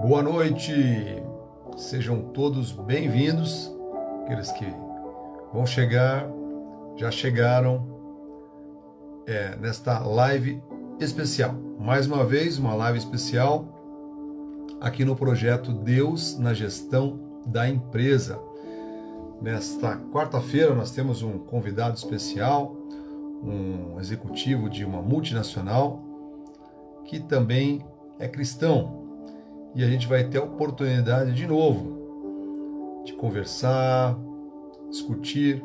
Boa noite, sejam todos bem-vindos, aqueles que vão chegar, já chegaram é, nesta live especial. Mais uma vez, uma live especial aqui no projeto Deus na Gestão da Empresa. Nesta quarta-feira, nós temos um convidado especial, um executivo de uma multinacional que também é cristão e a gente vai ter a oportunidade de novo de conversar, discutir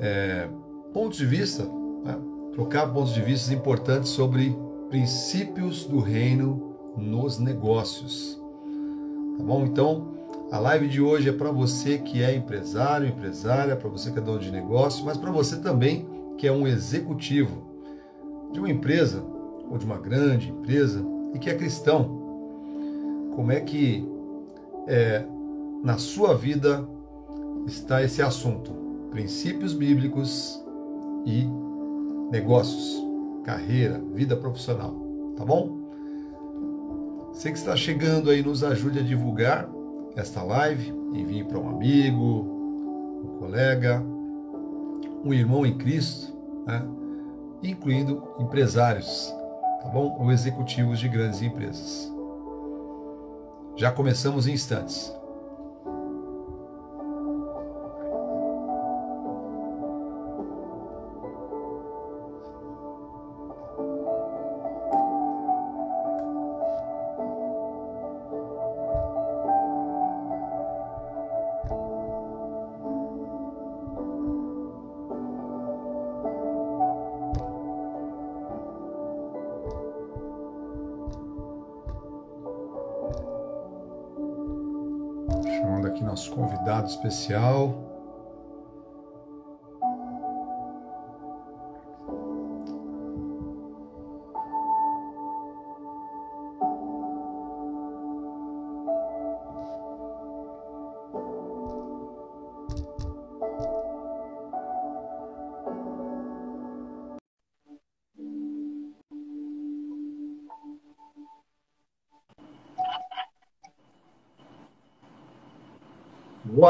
é, pontos de vista, né? trocar pontos de vista importantes sobre princípios do reino nos negócios. Tá bom? Então, a live de hoje é para você que é empresário, empresária, para você que é dono de negócio, mas para você também que é um executivo de uma empresa ou de uma grande empresa e que é cristão como é que é, na sua vida está esse assunto? Princípios bíblicos e negócios, carreira, vida profissional, tá bom? Você que está chegando aí, nos ajude a divulgar esta live, envie para um amigo, um colega, um irmão em Cristo, né? incluindo empresários, tá bom? Ou executivos de grandes empresas. Já começamos em instantes. Convidado especial.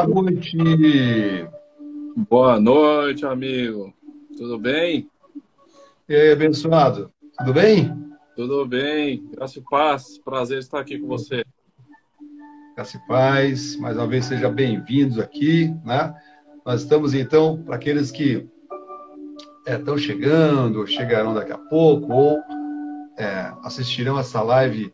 Boa noite. Boa noite, amigo. Tudo bem? E aí, abençoado? Tudo bem? Tudo bem. Graça e paz. Prazer estar aqui com você. Graça e paz. Mais uma vez, sejam bem-vindos aqui, né? Nós estamos, então, para aqueles que estão é, chegando, chegarão daqui a pouco, ou é, assistirão essa live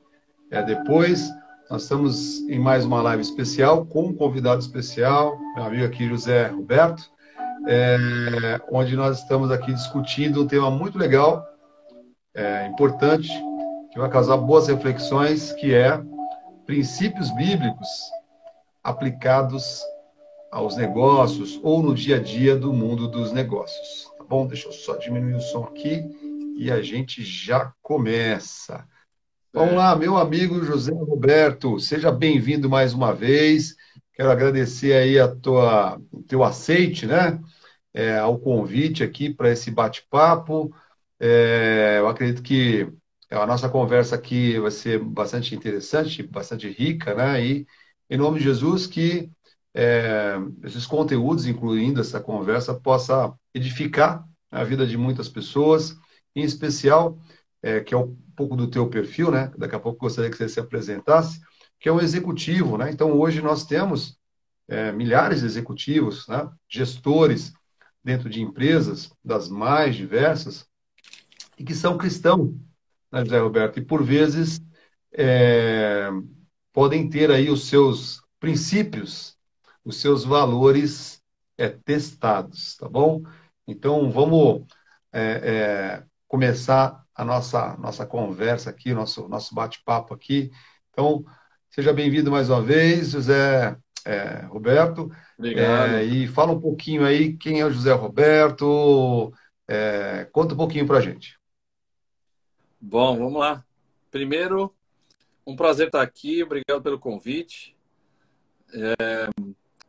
é, depois, nós estamos em mais uma live especial com um convidado especial, meu amigo aqui José Roberto, é, onde nós estamos aqui discutindo um tema muito legal, é, importante, que vai causar boas reflexões, que é princípios bíblicos aplicados aos negócios ou no dia a dia do mundo dos negócios. Tá bom? Deixa eu só diminuir o som aqui e a gente já começa. Vamos lá, meu amigo José Roberto, seja bem-vindo mais uma vez. Quero agradecer aí a tua teu aceite, né, é, ao convite aqui para esse bate-papo. É, eu acredito que a nossa conversa aqui vai ser bastante interessante, bastante rica, né? E em nome de Jesus que é, esses conteúdos, incluindo essa conversa, possa edificar a vida de muitas pessoas, em especial é, que é um pouco do teu perfil, né? Daqui a pouco gostaria que você se apresentasse, que é um executivo, né? Então hoje nós temos é, milhares de executivos, né? Gestores dentro de empresas das mais diversas e que são cristãos, né, José Roberto? E por vezes é, podem ter aí os seus princípios, os seus valores é, testados, tá bom? Então vamos é, é começar a nossa, nossa conversa aqui, nosso, nosso bate-papo aqui. Então, seja bem-vindo mais uma vez, José é, Roberto. Obrigado. É, e fala um pouquinho aí quem é o José Roberto. É, conta um pouquinho para a gente. Bom, vamos lá. Primeiro, um prazer estar aqui. Obrigado pelo convite. É,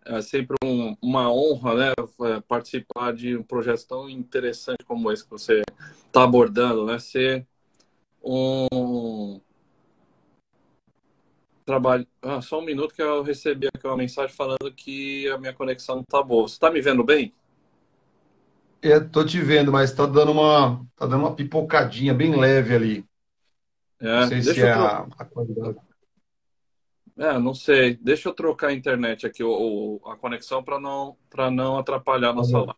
é sempre um, uma honra né, é, participar de um projeto tão interessante como esse que você está abordando, né? Ser um trabalho. Ah, só um minuto que eu recebi aqui uma mensagem falando que a minha conexão não tá boa. Você está me vendo bem? Estou te vendo, mas está dando uma, tá dando uma pipocadinha bem leve ali. É, não sei se é a, a qualidade. É, não sei. Deixa eu trocar a internet aqui, o, a conexão, para não, não atrapalhar a nossa tá live.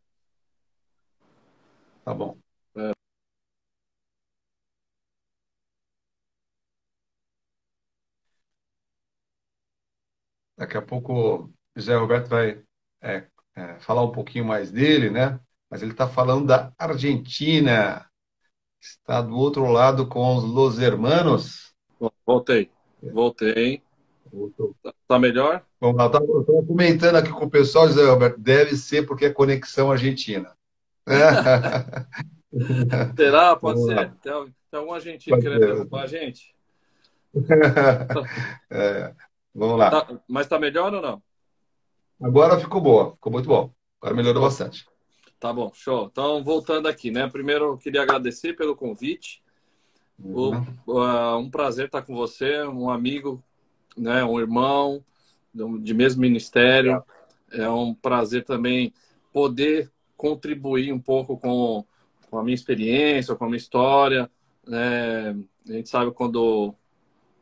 Tá bom. É. Daqui a pouco o José Roberto vai é, é, falar um pouquinho mais dele, né? Mas ele está falando da Argentina. Está do outro lado com os Los Hermanos. Voltei. Voltei. Tá, tá melhor? Vamos lá, estou comentando aqui com o pessoal, José Roberto, deve ser porque é conexão argentina. Será? Pode ser. Tem, tem algum argentino Pode querendo derrubar a gente? é, vamos lá. Tá, mas está melhor ou não? Agora ficou boa, ficou muito bom. Agora melhorou bastante. Tá bom, show. Então, voltando aqui, né? Primeiro, eu queria agradecer pelo convite. Uhum. O, uh, um prazer estar com você, um amigo né, um irmão de mesmo ministério. É um prazer também poder contribuir um pouco com, com a minha experiência, com a minha história. Né? A gente sabe quando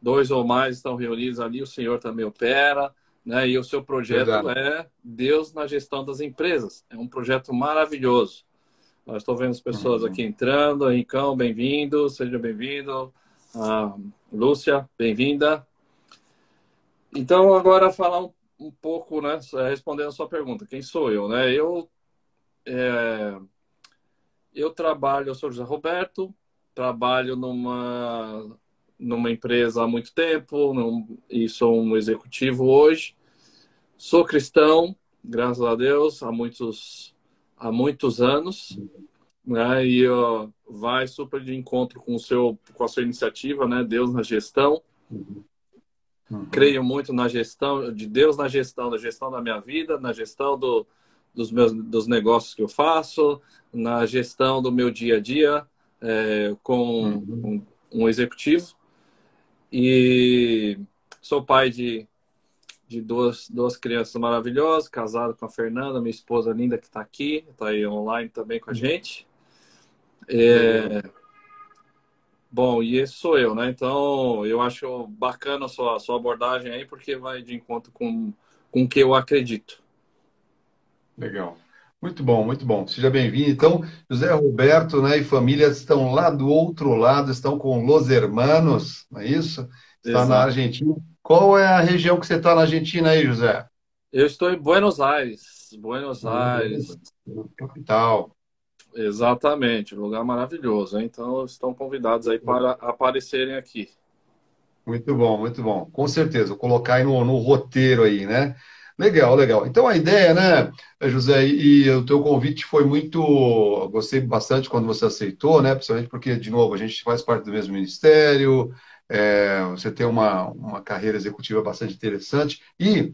dois ou mais estão reunidos ali, o Senhor também opera. Né? E o seu projeto é Deus na gestão das empresas. É um projeto maravilhoso. Nós estou vendo as pessoas aqui entrando. Rincão, bem-vindo, seja bem-vindo. Ah, Lúcia, bem-vinda. Então, agora falar um, um, pouco, né, respondendo a sua pergunta, quem sou eu, né? Eu, é, eu trabalho, eu sou José Roberto, trabalho numa, numa empresa há muito tempo num, e sou um executivo hoje. Sou cristão, graças a Deus, há muitos, há muitos anos, né? E ó, vai super de encontro com, o seu, com a sua iniciativa, né? Deus na gestão. Uhum. Uhum. Creio muito na gestão de Deus, na gestão, na gestão da minha vida, na gestão do, dos meus dos negócios que eu faço, na gestão do meu dia a dia é, com uhum. um, um, executivo. E sou pai de, de duas, duas crianças maravilhosas, casado com a Fernanda, minha esposa linda que está aqui, está aí online também com a uhum. gente. É, Bom, e esse sou eu, né? Então, eu acho bacana a sua, a sua abordagem aí, porque vai de encontro com, com o que eu acredito. Legal. Muito bom, muito bom. Seja bem-vindo. Então, José Roberto né, e família estão lá do outro lado, estão com Los Hermanos, não é isso? Está Exato. na Argentina. Qual é a região que você está na Argentina aí, José? Eu estou em Buenos Aires. Buenos Aires. Capital. Exatamente, lugar maravilhoso. Então, estão convidados aí para aparecerem aqui. Muito bom, muito bom. Com certeza, vou colocar aí no, no roteiro aí, né? Legal, legal. Então a ideia, né, José, e, e o teu convite foi muito. Gostei bastante quando você aceitou, né? Principalmente porque, de novo, a gente faz parte do mesmo ministério, é, você tem uma, uma carreira executiva bastante interessante e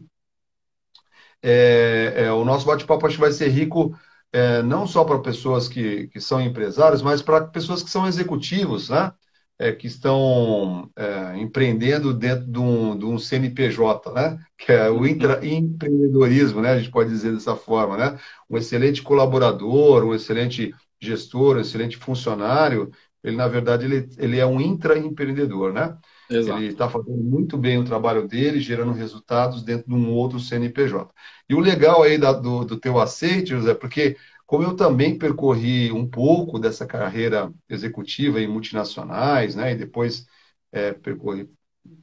é, é, o nosso bate-papo acho que vai ser rico é, não só para pessoas que, que são empresários, mas para pessoas que são executivos, né? É, que estão é, empreendendo dentro de um, de um, CNPJ, né? que é o intraempreendedorismo, né? a gente pode dizer dessa forma. Né? Um excelente colaborador, um excelente gestor, um excelente funcionário, ele, na verdade, ele, ele é um intraempreendedor. Né? Exato. Ele está fazendo muito bem o trabalho dele, gerando resultados dentro de um outro CNPJ. E o legal aí da, do, do teu aceite, José, porque como eu também percorri um pouco dessa carreira executiva em multinacionais, né, e depois é, percorri,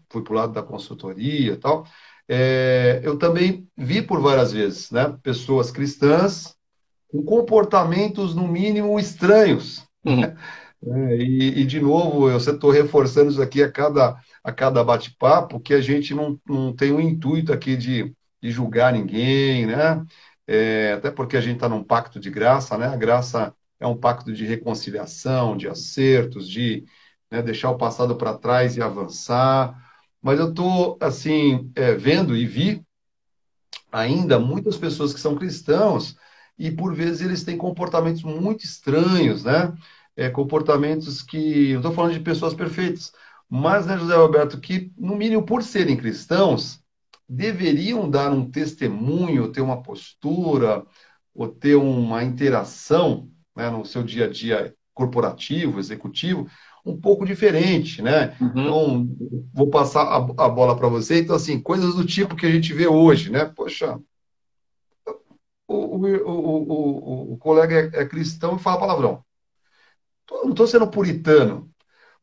fui para o lado da consultoria e tal, é, eu também vi por várias vezes, né, pessoas cristãs com comportamentos, no mínimo, estranhos. Uhum. É, e, e, de novo, eu estou reforçando isso aqui a cada, a cada bate-papo, que a gente não, não tem o intuito aqui de, de julgar ninguém, né? É, até porque a gente está num pacto de graça, né? A graça é um pacto de reconciliação, de acertos, de né, deixar o passado para trás e avançar. Mas eu estou, assim, é, vendo e vi ainda muitas pessoas que são cristãos e, por vezes, eles têm comportamentos muito estranhos, né? É, comportamentos que. Não estou falando de pessoas perfeitas, mas, né, José Roberto, que, no mínimo, por serem cristãos, deveriam dar um testemunho, ter uma postura, ou ter uma interação né, no seu dia a dia corporativo, executivo, um pouco diferente, né? Uhum. Então, vou passar a, a bola para você. Então, assim, coisas do tipo que a gente vê hoje, né? Poxa, o, o, o, o colega é, é, cristão e fala palavrão. Não estou sendo puritano,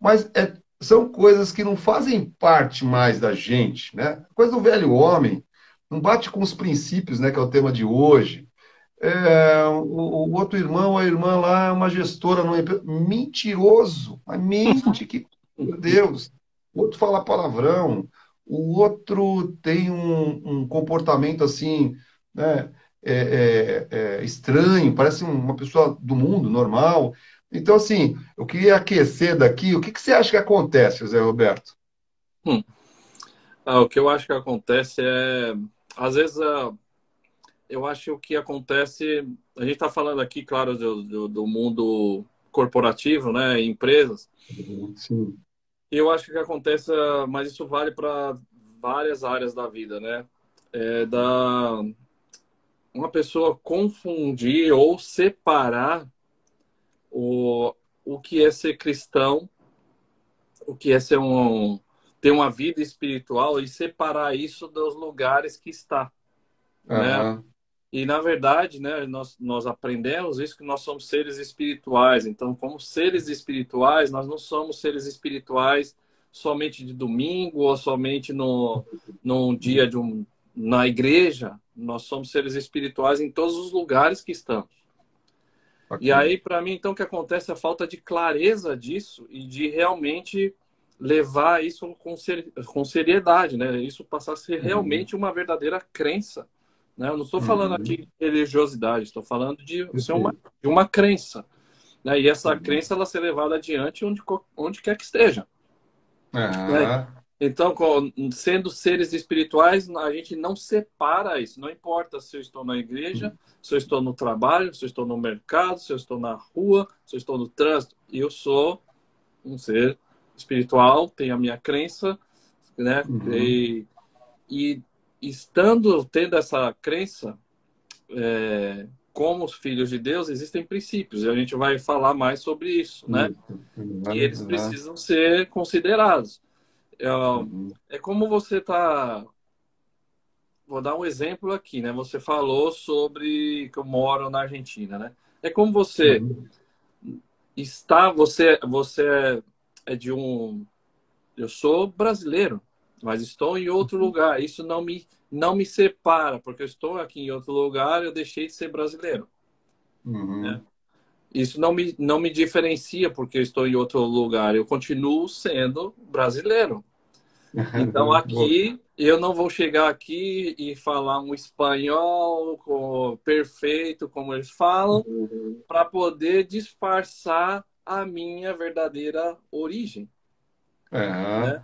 mas é, são coisas que não fazem parte mais da gente, né? Coisa do velho homem, não bate com os princípios, né? Que é o tema de hoje. É, o, o, outro irmão, a irmã lá é uma gestora numa empresa. Mentiroso, mas mente que, meu Deus. O outro fala palavrão, o outro tem um, um comportamento assim, né, é, é, é, estranho, parece uma pessoa do mundo normal. Então, assim, eu queria aquecer daqui. O que, que você acha que acontece, José Roberto? Hum. Ah, o que eu acho que acontece é, às vezes, a eu acho que acontece. A gente está falando aqui, claro, do, do, do, mundo corporativo, né? Empresas. Sim. E eu acho que acontece, mas isso vale para várias áreas da vida, né? É da uma pessoa confundir ou separar o, o que é ser cristão, o que é ser um ter uma vida espiritual e separar isso dos lugares que está, uhum. né? E, na verdade, né, nós, nós aprendemos isso que nós somos seres espirituais. Então, como seres espirituais, nós não somos seres espirituais somente de domingo ou somente no, num dia de um, na igreja. Nós somos seres espirituais em todos os lugares que estamos. Okay. E aí, para mim, então, o que acontece é a falta de clareza disso e de realmente levar isso com, ser, com seriedade, né? Isso passar a ser uhum. realmente uma verdadeira crença né? Eu não estou falando uhum. aqui de religiosidade, estou falando de, ser uma, de uma crença. Né? E essa uhum. crença ela ser levada adiante onde, onde quer que esteja. Uhum. Né? Então, sendo seres espirituais, a gente não separa isso. Não importa se eu estou na igreja, uhum. se eu estou no trabalho, se eu estou no mercado, se eu estou na rua, se eu estou no trânsito. Eu sou um ser espiritual, tenho a minha crença, né? Uhum. E, e estando tendo essa crença, é, como os filhos de Deus, existem princípios, e a gente vai falar mais sobre isso, né? E eles precisam ser considerados. É, uhum. é como você está. Vou dar um exemplo aqui, né? Você falou sobre que eu moro na Argentina, né? É como você uhum. está, você, você é de um. Eu sou brasileiro, mas estou em outro uhum. lugar. Isso não me, não me separa, porque eu estou aqui em outro lugar, eu deixei de ser brasileiro. Uhum. Né? Isso não me, não me diferencia porque eu estou em outro lugar, eu continuo sendo brasileiro. Então aqui eu não vou chegar aqui e falar um espanhol perfeito como eles falam uhum. para poder disfarçar a minha verdadeira origem. Uhum. Né?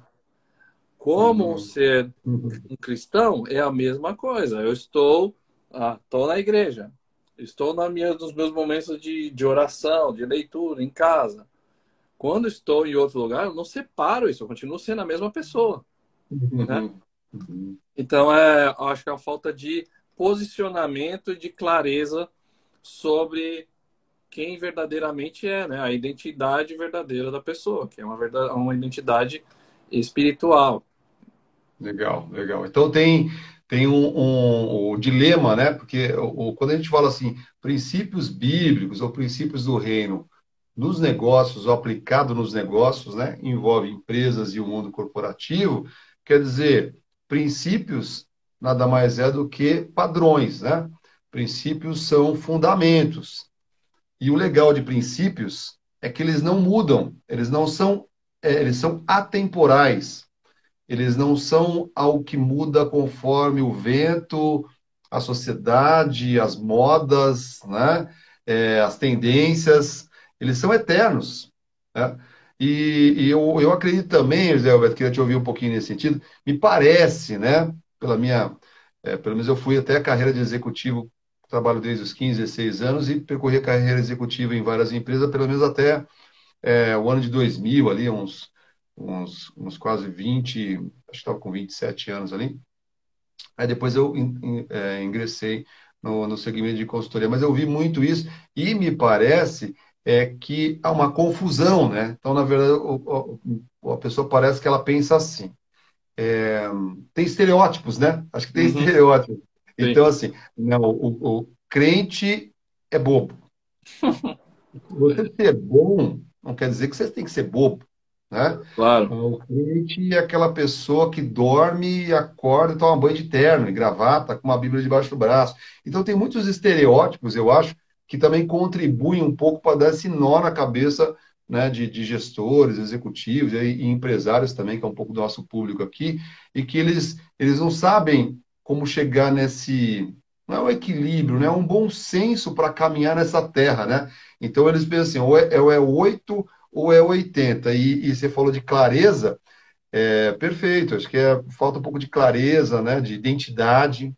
Como uhum. ser uhum. um cristão é a mesma coisa. Eu estou, ah, na igreja, estou na minha, nos meus momentos de, de oração, de leitura, em casa. Quando estou em outro lugar, eu não separo isso, eu continuo sendo a mesma pessoa. Uhum. Né? Uhum. Então, é, acho que é a falta de posicionamento e de clareza sobre quem verdadeiramente é, né? a identidade verdadeira da pessoa, que é uma, verdade, uma identidade espiritual. Legal, legal. Então tem, tem um, um, um dilema, né? Porque o, quando a gente fala assim, princípios bíblicos ou princípios do reino nos negócios aplicado nos negócios, né? Envolve empresas e o mundo corporativo. Quer dizer, princípios nada mais é do que padrões, né? Princípios são fundamentos. E o legal de princípios é que eles não mudam, eles não são, é, eles são atemporais eles não são algo que muda conforme o vento, a sociedade, as modas, né? É, as tendências, eles são eternos. Né? E, e eu, eu acredito também, José Alberto, queria te ouvir um pouquinho nesse sentido, me parece, né, pela minha, é, pelo menos eu fui até a carreira de executivo, trabalho desde os 15, 16 anos e percorri a carreira executiva em várias empresas, pelo menos até é, o ano de 2000, ali, uns uns, uns quase 20, acho que estava com 27 anos ali. Aí depois eu in, in, é, ingressei no, no segmento de consultoria, mas eu vi muito isso e me parece é que há uma confusão, né? Então, na verdade, o, o, a pessoa parece que ela pensa assim. É, tem estereótipos, né? Acho que tem uhum. estereótipos. Sim. Então, assim, não, o, o crente é bobo. Você ser bom não quer dizer que você tem que ser bobo. Né? Claro. O crente é aquela pessoa que dorme, acorda e toma banho de terno e gravata com uma Bíblia debaixo do braço. Então tem muitos estereótipos, eu acho, que também contribuem um pouco para dar esse nó na cabeça né, de, de, gestores, executivos e, e, empresários também, que é um pouco do nosso público aqui, e que eles, eles não sabem como chegar nesse. Não é um equilíbrio, né? é um bom senso para caminhar nessa terra. Né? Então eles pensam assim: ou é, ou é 8 ou é 80. E, e você falou de clareza, é perfeito. Acho que é, falta um pouco de clareza, né? de identidade,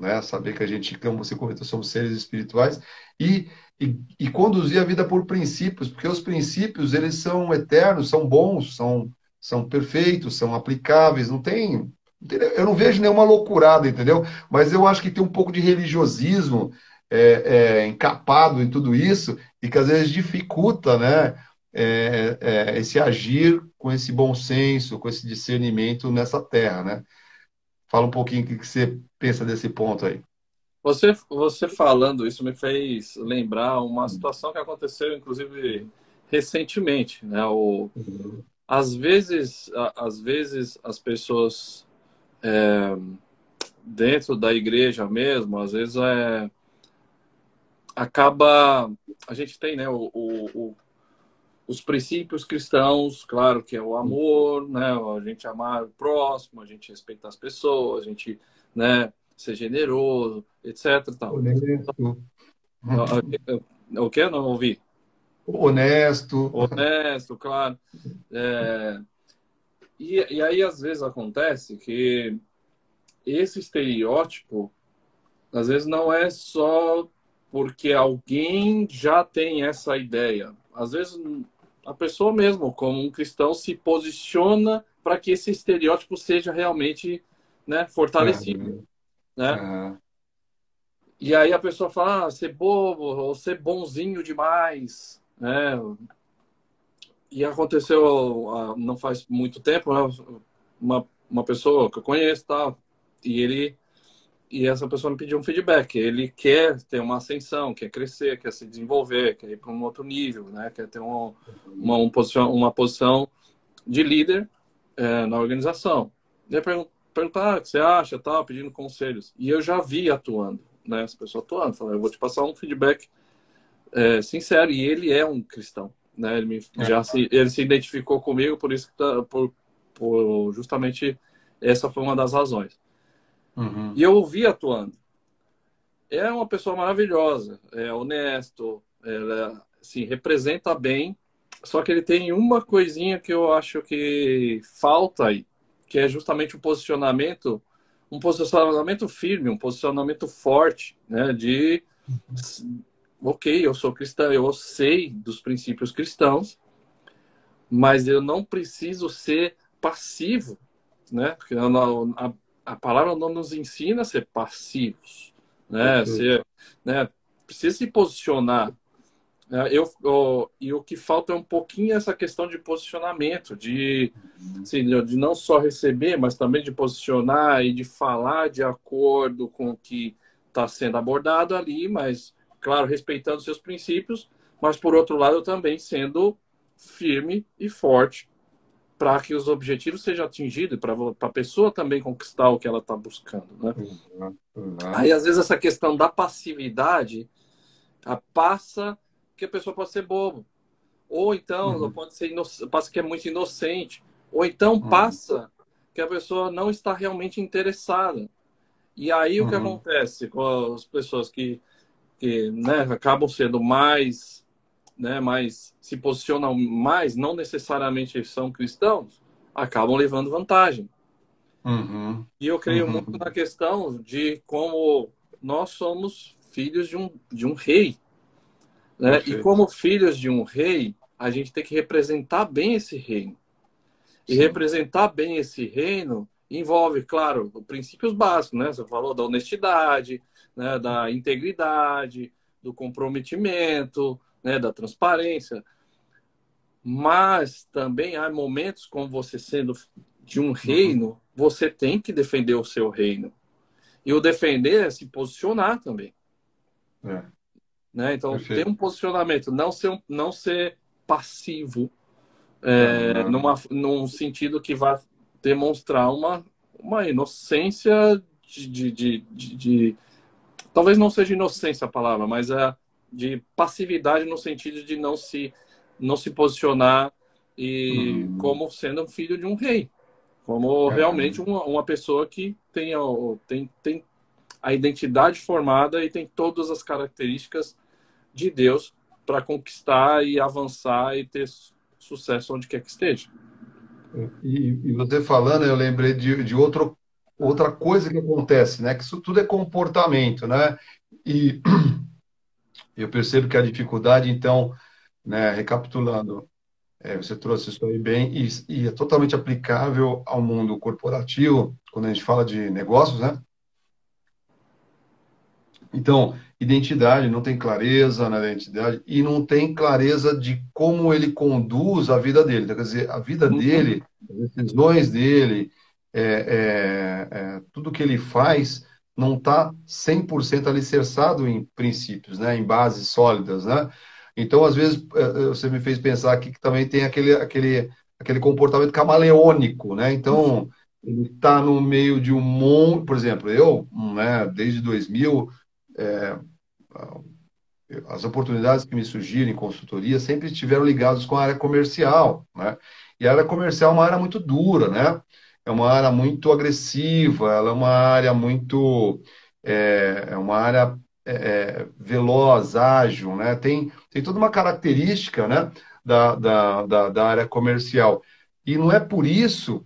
né? saber que a gente, como você comentou, somos seres espirituais, e, e, e conduzir a vida por princípios, porque os princípios eles são eternos, são bons, são, são perfeitos, são aplicáveis, não tem eu não vejo nenhuma loucurada, entendeu? Mas eu acho que tem um pouco de religiosismo é, é, encapado em tudo isso e que às vezes dificulta, né? É, é, esse agir com esse bom senso, com esse discernimento nessa terra, né? Fala um pouquinho o que você pensa desse ponto aí. Você, você falando isso me fez lembrar uma situação que aconteceu, inclusive, recentemente, né? O, às vezes, às vezes as pessoas é, dentro da igreja mesmo, às vezes é, acaba. A gente tem né, o, o, os princípios cristãos, claro que é o amor, né, a gente amar o próximo, a gente respeitar as pessoas, a gente né, ser generoso, etc. Tal. O que? Não ouvi. Honesto. Honesto, claro. É, e, e aí, às vezes, acontece que esse estereótipo, às vezes, não é só porque alguém já tem essa ideia. Às vezes, a pessoa mesmo, como um cristão, se posiciona para que esse estereótipo seja realmente né, fortalecido. Né? Uhum. E aí a pessoa fala, ah, ser bobo, ou ser bonzinho demais. Né? E aconteceu ah, não faz muito tempo, né? uma, uma pessoa que eu conheço tal, e ele e essa pessoa me pediu um feedback. Ele quer ter uma ascensão, quer crescer, quer se desenvolver, quer ir para um outro nível, né? Quer ter uma, uma, um posição, uma posição de líder é, na organização. E aí perguntar ah, o que você acha, tal, pedindo conselhos. E eu já vi atuando, né? Essa pessoa atuando. Falei, eu vou te passar um feedback é, sincero. E ele é um cristão. Né? Ele, me, é. já se, ele se identificou comigo, por isso que tá, por, por justamente essa foi uma das razões. Uhum. E eu ouvi atuando. É uma pessoa maravilhosa, é honesto, ela, assim, representa bem. Só que ele tem uma coisinha que eu acho que falta aí, que é justamente o posicionamento, um posicionamento firme, um posicionamento forte, né? De ok, eu sou cristão, eu sei dos princípios cristãos, mas eu não preciso ser passivo, né? Porque a, a, palavra não nos ensina a ser passivos, né? Ser, né? Precisa se posicionar. Né? Eu, eu, e o que falta é um pouquinho essa questão de posicionamento, de, assim, de não só receber, mas também de posicionar e de falar de acordo com o que está sendo abordado ali, mas claro, respeitando seus princípios, mas por outro lado também sendo firme e forte para que os objetivos sejam atingidos, para a pessoa também conquistar o que ela está buscando. Né? Uhum, uhum. Aí, às vezes, essa questão da passividade a, passa que a pessoa pode ser bobo. Ou então, uhum. pode ser passa que é muito inocente. Ou então, uhum. passa que a pessoa não está realmente interessada. E aí, o que uhum. acontece com as pessoas que que né, acabam sendo mais, né, mais se posicionam mais, não necessariamente são cristãos, acabam levando vantagem. Uhum. E eu creio uhum. muito na questão de como nós somos filhos de um, de um rei. Né? E como filhos de um rei, a gente tem que representar bem esse reino. E representar bem esse reino envolve, claro, princípios básicos, né? Você falou da honestidade, né? da integridade, do comprometimento, né? da transparência. Mas também há momentos como você sendo de um reino, você tem que defender o seu reino. E o defender é se posicionar também. É. Né? Então, Perfeito. tem um posicionamento, não ser, não ser passivo, é, uhum. numa, num sentido que vai demonstrar uma, uma inocência de, de, de, de, Talvez não seja inocência a palavra, mas é de passividade no sentido de não se, não se posicionar e uhum. como sendo um filho de um rei. Como é. realmente uma, uma pessoa que tem, tem, tem a identidade formada e tem todas as características de Deus para conquistar e avançar e ter sucesso onde quer que esteja. E, e você falando, eu lembrei de, de outro, outra coisa que acontece, né? Que isso tudo é comportamento, né? E eu percebo que a dificuldade, então, né, recapitulando, é, você trouxe isso aí bem, e, e, é totalmente aplicável ao mundo corporativo, quando a gente fala de negócios, né? Então, identidade, não tem clareza na identidade e não tem clareza de como ele conduz a vida dele. Então, quer dizer, a vida uhum. dele, as decisões dele, é, é, é, tudo que ele faz não está 100% alicerçado em princípios, né, em bases sólidas, né? Então, às vezes, é, é, você me fez pensar aqui que também tem aquele, aquele, aquele comportamento camaleônico, né? Então, ele está no meio de um monte, por exemplo, eu, né, desde 2000, é, as oportunidades que me surgiram em consultoria sempre estiveram ligadas com a área comercial, né? E a área comercial é uma área muito dura, né? É uma área muito agressiva, ela é uma área muito é, é uma área é, é veloz, ágil, né? Tem, tem toda uma característica, né? Da, da, da, da área comercial. E não é por isso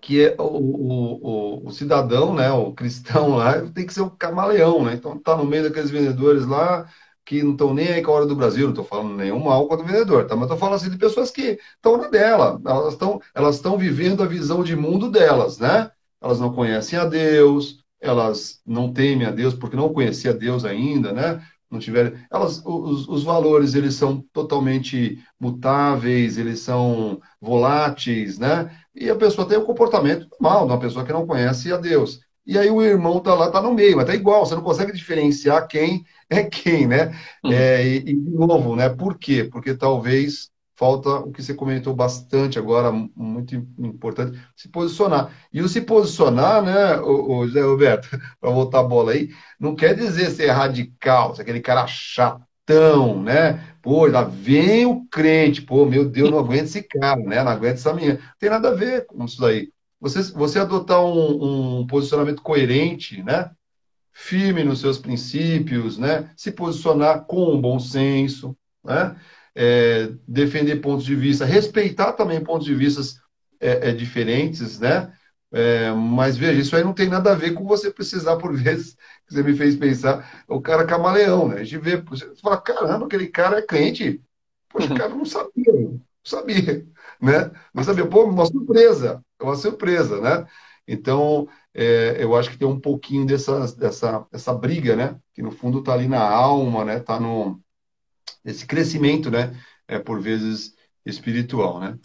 que é o, o, o, cidadão, né, o cristão lá, tem que ser o camaleão, né? Então tá no meio daqueles vendedores lá que não estão nem aí com a hora do Brasil, não estou falando nenhum mal contra o vendedor, tá? Mas estou falando assim de pessoas que estão na dela, elas estão elas vivendo a visão de mundo delas, né? Elas não conhecem a Deus, elas não temem a Deus porque não conheciam a Deus ainda, né? Não tiverem, elas, os, os valores eles são totalmente mutáveis, eles são voláteis, né? E a pessoa tem o um comportamento normal de uma pessoa que não conhece a Deus. E aí o irmão está lá, está no meio, mas tá igual, você não consegue diferenciar quem é quem, né? Uhum. É, e, e, de novo, né? Por quê? Porque talvez falta o que você comentou bastante agora, muito importante, se posicionar. E o se posicionar, né, o, o José Roberto, para voltar a bola aí, não quer dizer ser radical, ser aquele cara chato cristão, né? Pô, lá vem o crente, pô, meu Deus, não aguento esse cara, né? Não aguento essa minha. Não tem nada a ver com isso daí. Você, você adotar um, um posicionamento coerente, né? Firme nos seus princípios, né? Se posicionar com um bom senso, né? É, defender pontos de vista, respeitar também pontos de vista é, é, diferentes, né? É, mas veja, isso aí não tem nada a ver com você precisar, por vezes, que você me fez pensar, o cara camaleão, né? A gente vê, você fala, caramba, aquele cara é crente. Poxa, o cara não sabia, não sabia, né? Não sabia, pô, uma surpresa, é uma surpresa, né? Então, é, eu acho que tem um pouquinho dessa, dessa, dessa briga, né? Que no fundo está ali na alma, né? Está no esse crescimento, né? É por vezes espiritual, né?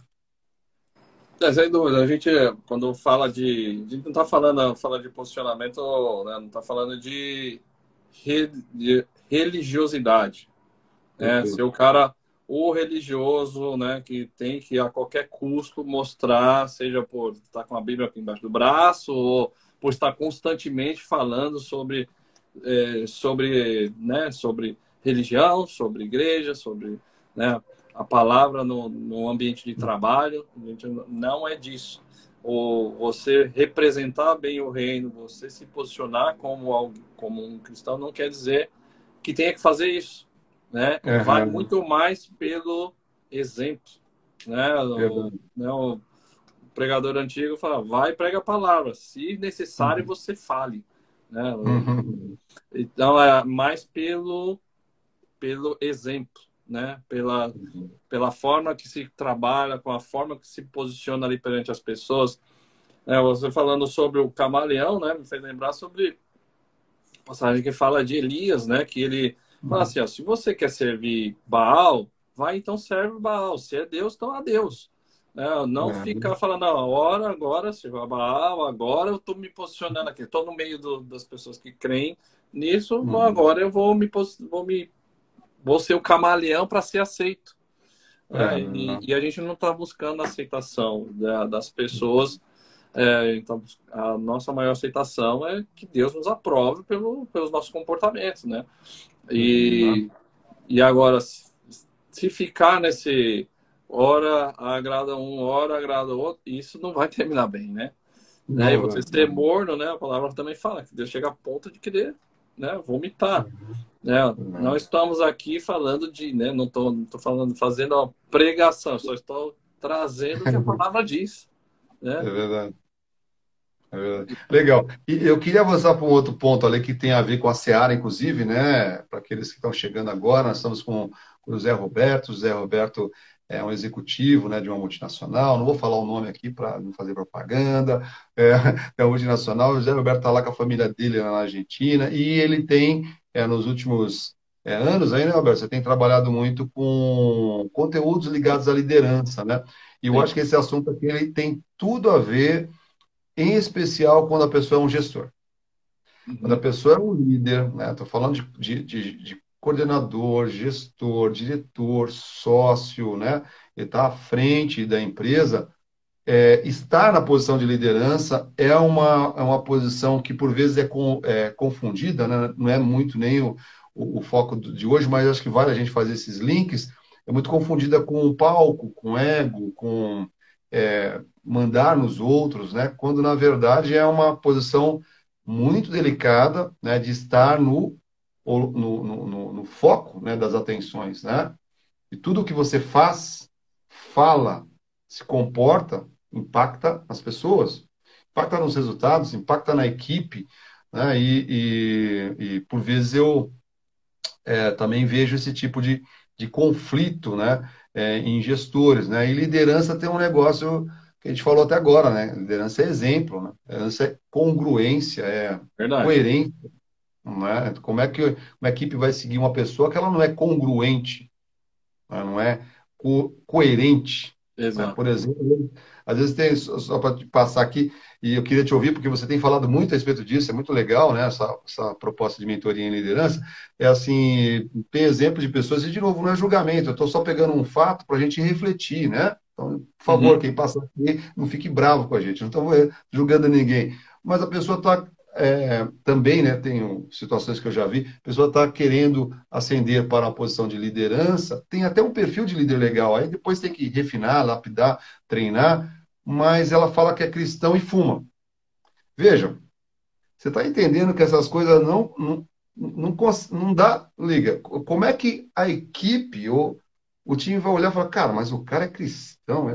É, sem dúvida. A gente, quando fala de. A gente não está falando, fala de posicionamento, né? não está falando de, re, de religiosidade. Né? Se o cara, o religioso, né, que tem que a qualquer custo mostrar, seja por estar com a Bíblia aqui embaixo do braço, ou por estar constantemente falando sobre, é, sobre, né, sobre religião, sobre igreja, sobre né, a palavra no, no ambiente de trabalho. Não é disso. Ou você representar bem o reino, você se posicionar como, como um cristão, não quer dizer que tenha que fazer isso. Né? Uhum. Vai muito mais pelo exemplo. Né? O, né? o pregador antigo fala, vai e prega a palavra. Se necessário, uhum. você fale. Né? Uhum. Então, é mais pelo, pelo exemplo né? Pela, pela forma que se trabalha, com a forma que se posiciona ali perante as pessoas. É, você falando sobre o camaleão, né? Me fez lembrar sobre a passagem que fala de Elias, né? Que ele fala uhum. assim, ó, se você quer servir Baal, vai então serve Baal. Se é Deus, então a Deus. É, não é. ficar falando, não, agora, agora, se Baal, agora eu estou me posicionando aqui. Estou no meio do, das pessoas que creem nisso, uhum. agora eu vou me, vou me vou ser o camaleão para ser aceito. É, e, e, a gente não está buscando a aceitação da, das pessoas. É, então, a nossa maior aceitação é que Deus nos aprove pelo, pelos nossos comportamentos, né? E, uhum. e agora, se ficar nesse hora agrada um, hora agrada outro, isso não vai terminar bem, né? Não, né? E você ser morno, né? A palavra também fala que Deus chega a ponto de querer né, vomitar. Uhum. Né? Uhum. Não estamos aqui falando de, né, não estou não tô falando, fazendo uma pregação, só estou trazendo o que a palavra diz. Né? É verdade. É. Legal. E eu queria avançar para um outro ponto ali que tem a ver com a Seara, inclusive, né? Para aqueles que estão chegando agora, nós estamos com o Zé Roberto. O Zé Roberto é um executivo né, de uma multinacional, não vou falar o nome aqui para não fazer propaganda, é, é uma multinacional, o José Roberto está lá com a família dele na Argentina, e ele tem, é, nos últimos é, anos aí, né, Roberto, você tem trabalhado muito com conteúdos ligados à liderança, né? E eu acho que esse assunto aqui ele tem tudo a ver, em especial quando a pessoa é um gestor. Uhum. Quando a pessoa é um líder, né? Estou falando de, de, de coordenador, gestor, diretor, sócio, né? Ele está à frente da empresa. É, estar na posição de liderança é uma, é uma posição que por vezes é, com, é confundida, né? não é muito nem o, o, o, foco de hoje, mas acho que vale a gente fazer esses links. É muito confundida com o palco, com ego, com é, mandar nos outros, né? quando na verdade é uma posição muito delicada né? de estar no no, no, no, no foco né, das atenções, né? E tudo o que você faz, fala, se comporta, impacta as pessoas, impacta nos resultados, impacta na equipe, né? E, e, e por vezes eu é, também vejo esse tipo de, de conflito, né? É, em gestores, né? E liderança tem um negócio que a gente falou até agora, né? Liderança é exemplo, né? Liderança é congruência, é Verdade. coerência, não é? Como é que uma equipe vai seguir uma pessoa que ela não é congruente, ela não é co coerente? Né? Exato. Né? Por exemplo, às vezes tem, só para passar aqui, e eu queria te ouvir, porque você tem falado muito a respeito disso, é muito legal, né? Essa, essa proposta de mentoria em liderança. É assim, tem exemplos de pessoas, e de novo, não é julgamento, eu estou só pegando um fato para a gente refletir, né? Então, por favor, uhum. quem passa aqui, não fique bravo com a gente, não estamos julgando ninguém. Mas a pessoa está é, também, né, tem situações que eu já vi, a pessoa está querendo ascender para uma posição de liderança, tem até um perfil de líder legal, aí depois tem que refinar, lapidar, treinar, mas ela fala que é cristão e fuma. Vejam, você está entendendo que essas coisas não, não, não, não dá liga. Como é que a equipe ou o time vai olhar e falar, cara, mas o cara é cristão,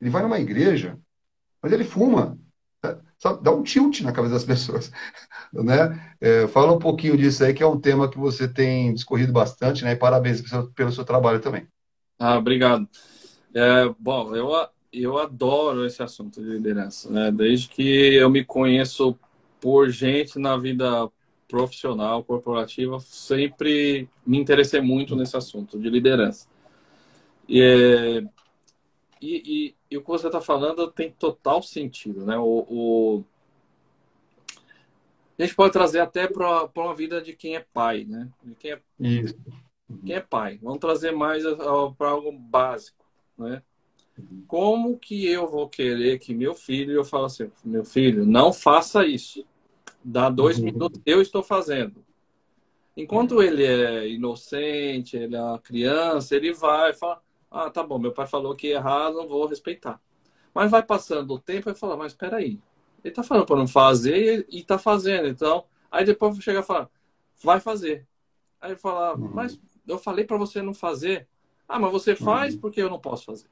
ele vai numa igreja, mas ele fuma sabe, dá um tilt na cabeça das pessoas. Né? É, fala um pouquinho disso aí, que é um tema que você tem discorrido bastante, né? E parabéns pelo seu, trabalho também. Ah, obrigado. É, bom, eu, eu adoro esse assunto de liderança, né? Desde que eu me conheço por gente na vida profissional, corporativa, sempre me interessei muito nesse assunto de liderança. E, é, e, e, e o que você está falando tem total sentido, né? O, o... A gente pode trazer até para uma vida de quem é pai, né? De quem é, Isso. Quem é pai. Vamos trazer mais para algo básico, né? Como que eu vou querer que meu filho, eu falo assim, meu filho, não faça isso. Dá dois uhum. minutos, eu estou fazendo. Enquanto ele é inocente, ele é uma criança, ele vai falar, ah, tá bom, meu pai falou que errar, não vou respeitar. Mas vai passando o tempo e fala, mas espera aí. Ele tá falando para não fazer e, tá fazendo. Então, aí depois chega a falar, vai fazer. Aí ele fala, uhum. mas eu falei para você não fazer. Ah, mas você faz uhum. porque eu não posso fazer.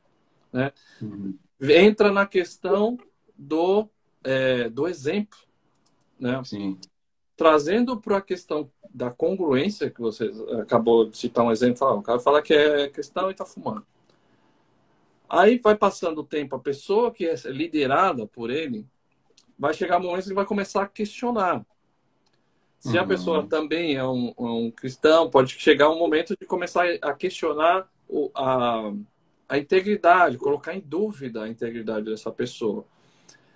Né? Uhum. Entra na questão do, é, do exemplo. Né? Sim. trazendo para a questão da congruência, que você acabou de citar um exemplo, o cara fala que é cristão e está fumando. Aí vai passando o tempo, a pessoa que é liderada por ele vai chegar um momento que vai começar a questionar. Se uhum. a pessoa também é um, um, cristão, pode chegar um momento de começar a questionar o, a, a integridade, colocar em dúvida a integridade dessa pessoa.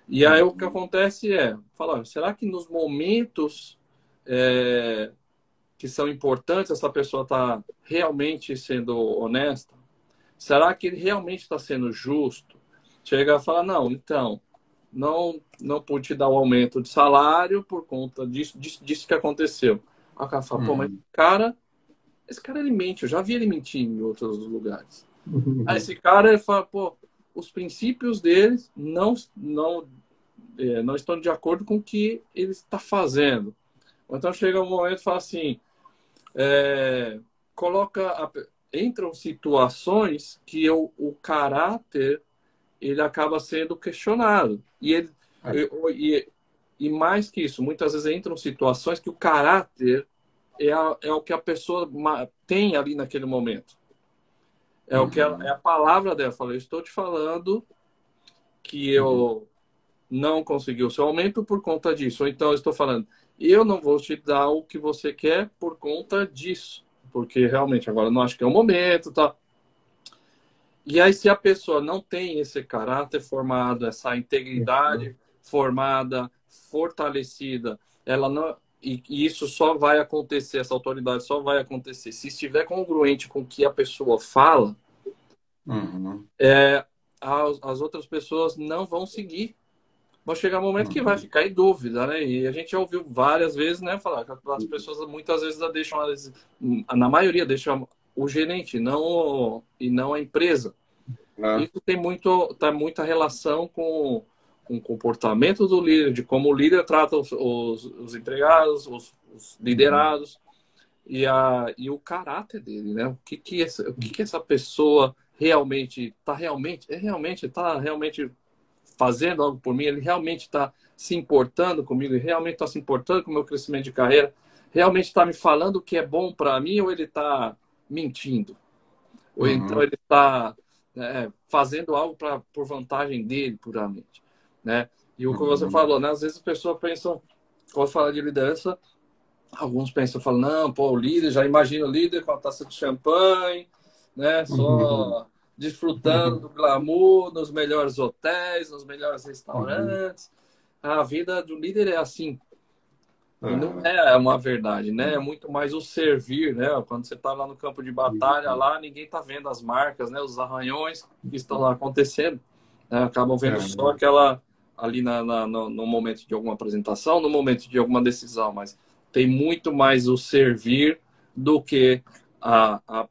E aí o que acontece é, falar, será que nos momentos é, que são importantes essa pessoa está realmente sendo honesta? Será que ele realmente está sendo justo? Chega a falar, não, então, não, não pude te dar o aumento de salário por conta disso, disso, disso que aconteceu. Aí o cara fala, pô, mas uhum. cara, esse cara ele mente, eu já vi ele mentir em outros lugares. Uhum. Aí esse cara ele fala, pô, os princípios deles não, não, é, não estão de acordo com o que ele está fazendo. Então chega um momento e fala assim, é, coloca a, entram situações que o, o caráter ele acaba sendo questionado. E, ele, é. e, e mais que isso, muitas vezes entram situações que o caráter é, a, é o que a pessoa tem ali naquele momento. É uhum. o que ela, é a palavra dela. Fala, eu estou te falando que eu uhum. não consegui o seu aumento por conta disso. Ou então eu estou falando, eu não vou te dar o que você quer por conta disso porque realmente agora não acho que é o momento, tá? E aí, se a pessoa não tem esse caráter formado, essa integridade formada, fortalecida, ela não. E, isso só vai acontecer, essa autoridade só vai acontecer se estiver congruente com o que a pessoa fala, uhum. é, as, as outras pessoas não vão seguir vai chegar um momento que vai uhum. ficar em dúvida, né? E a gente já ouviu várias vezes, né, falar que as pessoas muitas vezes deixam, na maioria deixam o gerente, não e não a empresa. É. Isso tem muito, tá muita relação com, com o comportamento do líder, de como o líder trata os, os, os empregados, os, os liderados e, a, e o caráter dele, né? O que que essa, o que que essa pessoa realmente está realmente, é realmente está realmente fazendo algo por mim, ele realmente está se importando comigo, ele realmente está se importando com o meu crescimento de carreira, realmente está me falando o que é bom para mim ou ele está mentindo? Ou uhum. então ele está é, fazendo algo pra, por vantagem dele, puramente. Né? E o que você uhum. falou, né? às vezes as pessoas pensam, quando fala de liderança, alguns pensam, falam, não, pô, o líder, já imagina o líder com a taça de champanhe, né? Só uhum desfrutando do glamour nos melhores hotéis, nos melhores restaurantes. Uhum. A vida do líder é assim. Uhum. Não é uma verdade, né? É muito mais o servir, né? Quando você está lá no campo de batalha, lá ninguém está vendo as marcas, né? Os arranhões que estão lá acontecendo. Né? Acabam vendo é, só aquela ali na, na, no, no momento de alguma apresentação, no momento de alguma decisão, mas tem muito mais o servir do que a, a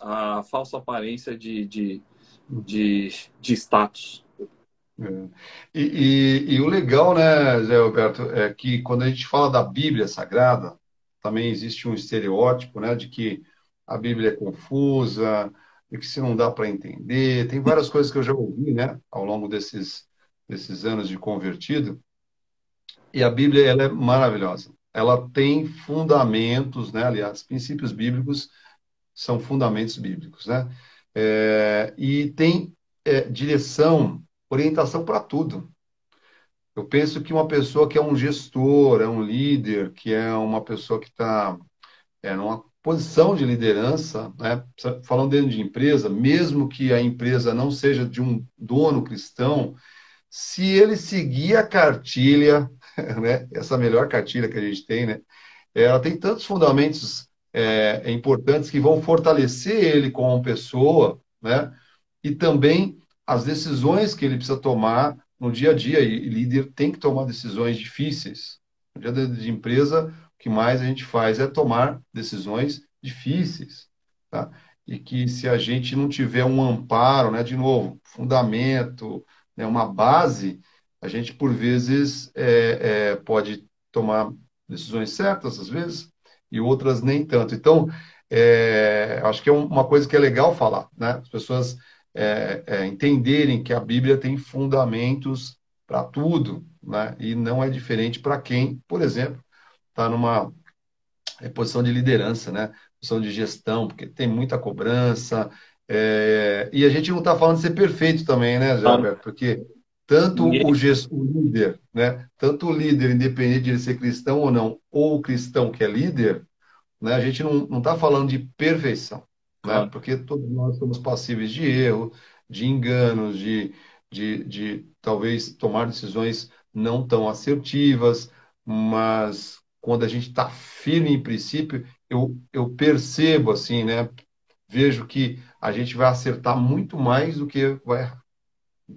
a falsa aparência de, de, de, de status. É. E, e, e, o legal, né, Zé Alberto, é que quando a gente fala da Bíblia Sagrada, também existe um estereótipo, né, de que a Bíblia é confusa, de que se não dá para entender. Tem várias coisas que eu já ouvi, né, ao longo desses, desses anos de convertido. E a Bíblia, ela é maravilhosa. Ela tem fundamentos, né, aliás, princípios bíblicos são fundamentos bíblicos, né? É, e tem é, direção, orientação para tudo. Eu penso que uma pessoa que é um gestor, é um líder, que é uma pessoa que está é, numa posição de liderança, né? falando dentro de empresa, mesmo que a empresa não seja de um dono cristão, se ele seguir a cartilha, né? essa melhor cartilha que a gente tem, né? ela tem tantos fundamentos é, é importantes que vão fortalecer ele como pessoa, né? E também as decisões que ele precisa tomar no dia a dia. E líder tem que tomar decisões difíceis. No dia de empresa, o que mais a gente faz é tomar decisões difíceis, tá? E que se a gente não tiver um amparo, né? De novo, fundamento, né? Uma base, a gente por vezes é, é, pode tomar decisões certas, às vezes, e outras nem tanto. Então, é, acho que é uma coisa que é legal falar, né? As pessoas é, é, entenderem que a Bíblia tem fundamentos para tudo, né? E não é diferente para quem, por exemplo, está numa é, posição de liderança, né? Posição de gestão, porque tem muita cobrança. É, e a gente não está falando de ser perfeito também, né, Gilberto? Porque tanto o, gestor, o líder, né? Tanto o líder, independente de ele ser cristão ou não, ou o cristão que é líder, né? A gente não está falando de perfeição, né? Porque todos nós somos passíveis de erro, de enganos, de, de, de talvez tomar decisões não tão assertivas, mas quando a gente está firme em princípio, eu, eu percebo assim, né? Vejo que a gente vai acertar muito mais do que vai errar.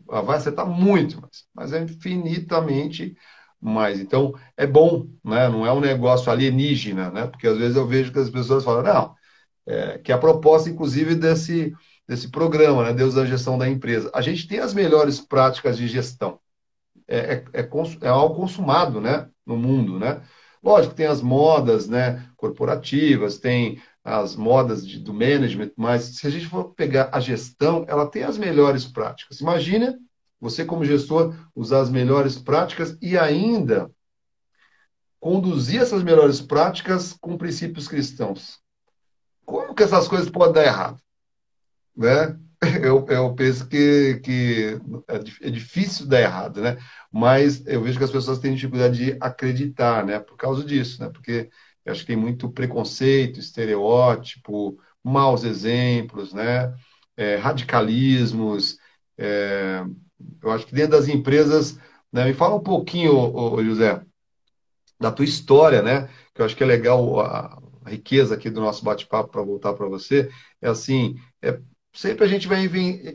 Vai acertar muito mais, mas é infinitamente mais. Então, é bom, né? Não é um negócio alienígena, né? Porque às vezes eu vejo que as pessoas falam, não, é, que a proposta, inclusive, desse, desse programa, né? Deus da gestão da empresa. A gente tem as melhores práticas de gestão. É, é, é, é algo consumado, né? No mundo, né? Lógico, tem as modas, né? Corporativas, tem as modas de, do management, mas se a gente for pegar a gestão, ela tem as melhores práticas. Imagina você, como gestor, usar as melhores práticas e ainda conduzir essas melhores práticas com princípios cristãos. Como que essas coisas podem dar errado? Né? Eu, eu penso que, que é, é difícil dar errado, né? Mas eu vejo que as pessoas têm dificuldade de acreditar, né? Por causa disso, né? Porque eu acho que tem muito preconceito, estereótipo, maus exemplos, né? É, radicalismos. É, eu acho que dentro das empresas, né? me fala um pouquinho, ô, ô, José, da tua história, né? Que eu acho que é legal a, a riqueza aqui do nosso bate-papo para voltar para você. É assim, é, sempre a gente vai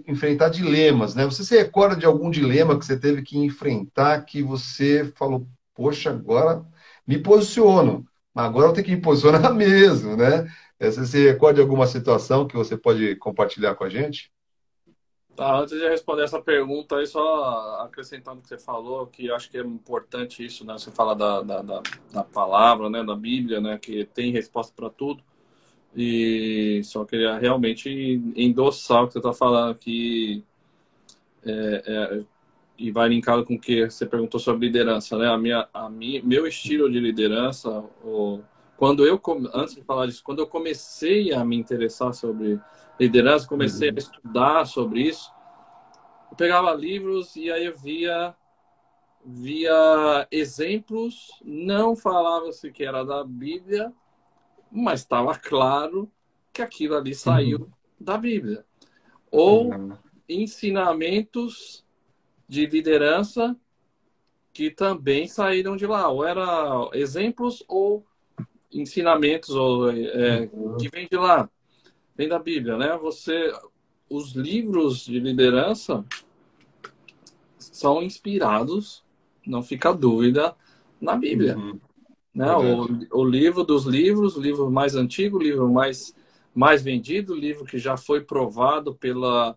enfrentar dilemas, né? Você se recorda de algum dilema que você teve que enfrentar que você falou, poxa, agora me posiciono agora eu tenho que me posicionar mesmo, né? É, você se recorda de alguma situação que você pode compartilhar com a gente? Tá, antes de responder essa pergunta aí, só acrescentando o que você falou, que acho que é importante isso, né? Você fala da, da, da, da palavra, né? Da Bíblia, né? Que tem resposta para tudo. E só queria realmente endossar o que você está falando aqui. É, é, e vai linkado com o que você perguntou sobre liderança, né? A minha, a minha, meu estilo de liderança, o, quando eu antes de falar disso, quando eu comecei a me interessar sobre liderança, comecei uhum. a estudar sobre isso, eu pegava livros e aí eu via via exemplos, não falava-se que era da Bíblia, mas estava claro que aquilo ali saiu uhum. da Bíblia. Ou uhum. ensinamentos de liderança que também saíram de lá, ou era exemplos ou ensinamentos ou é, que vem de lá, vem da Bíblia, né? Você, os livros de liderança são inspirados, não fica dúvida, na Bíblia, uhum. Né? O, o, livro dos livros, o livro mais antigo, o livro mais mais vendido, o livro que já foi provado pela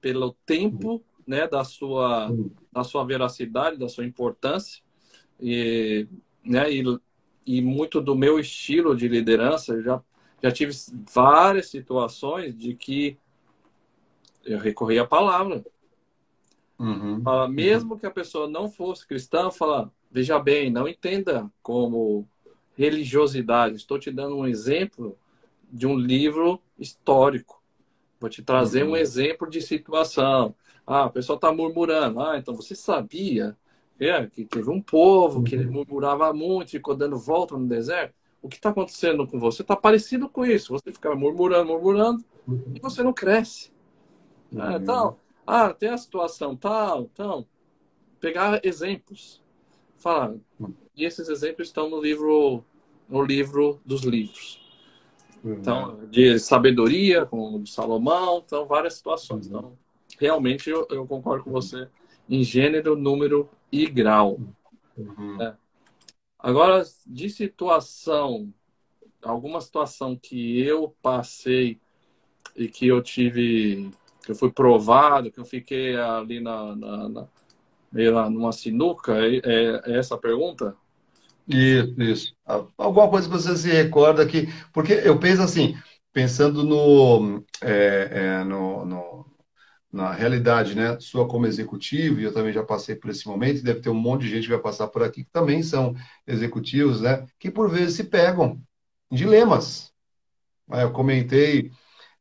pelo tempo né, da sua da sua veracidade, da sua importância e, né, e, e muito do meu estilo de liderança, já já tive várias situações de que eu recorri à palavra. Uhum. mesmo que a pessoa não fosse cristã, falar, veja bem, não entenda como religiosidade. Estou te dando um exemplo de um livro histórico. Vou te trazer uhum. um exemplo de situação. Ah, o pessoal está murmurando. Ah, então você sabia é, que teve um povo que uhum. murmurava muito, ficou dando volta no deserto? O que está acontecendo com você está parecido com isso. Você fica murmurando, murmurando, uhum. e você não cresce. Ah, então, ah, tem a situação tal, então, pegar exemplos. Falar. E esses exemplos estão no livro, no livro dos livros. Então, de sabedoria, como de Salomão, então várias situações. Então, realmente eu, eu, concordo com você em gênero, número e grau. Uhum. É. Agora, de situação, alguma situação que eu passei e que eu tive, que eu fui provado, que eu fiquei ali na, na, na lá numa sinuca, é, é, é essa a pergunta? Isso, isso. Alguma coisa que você se recorda que. Porque eu penso assim, pensando no, é, é, no, no na realidade, né, sua como executivo, e eu também já passei por esse momento, deve ter um monte de gente que vai passar por aqui que também são executivos, né, que por vezes se pegam em dilemas. Eu comentei,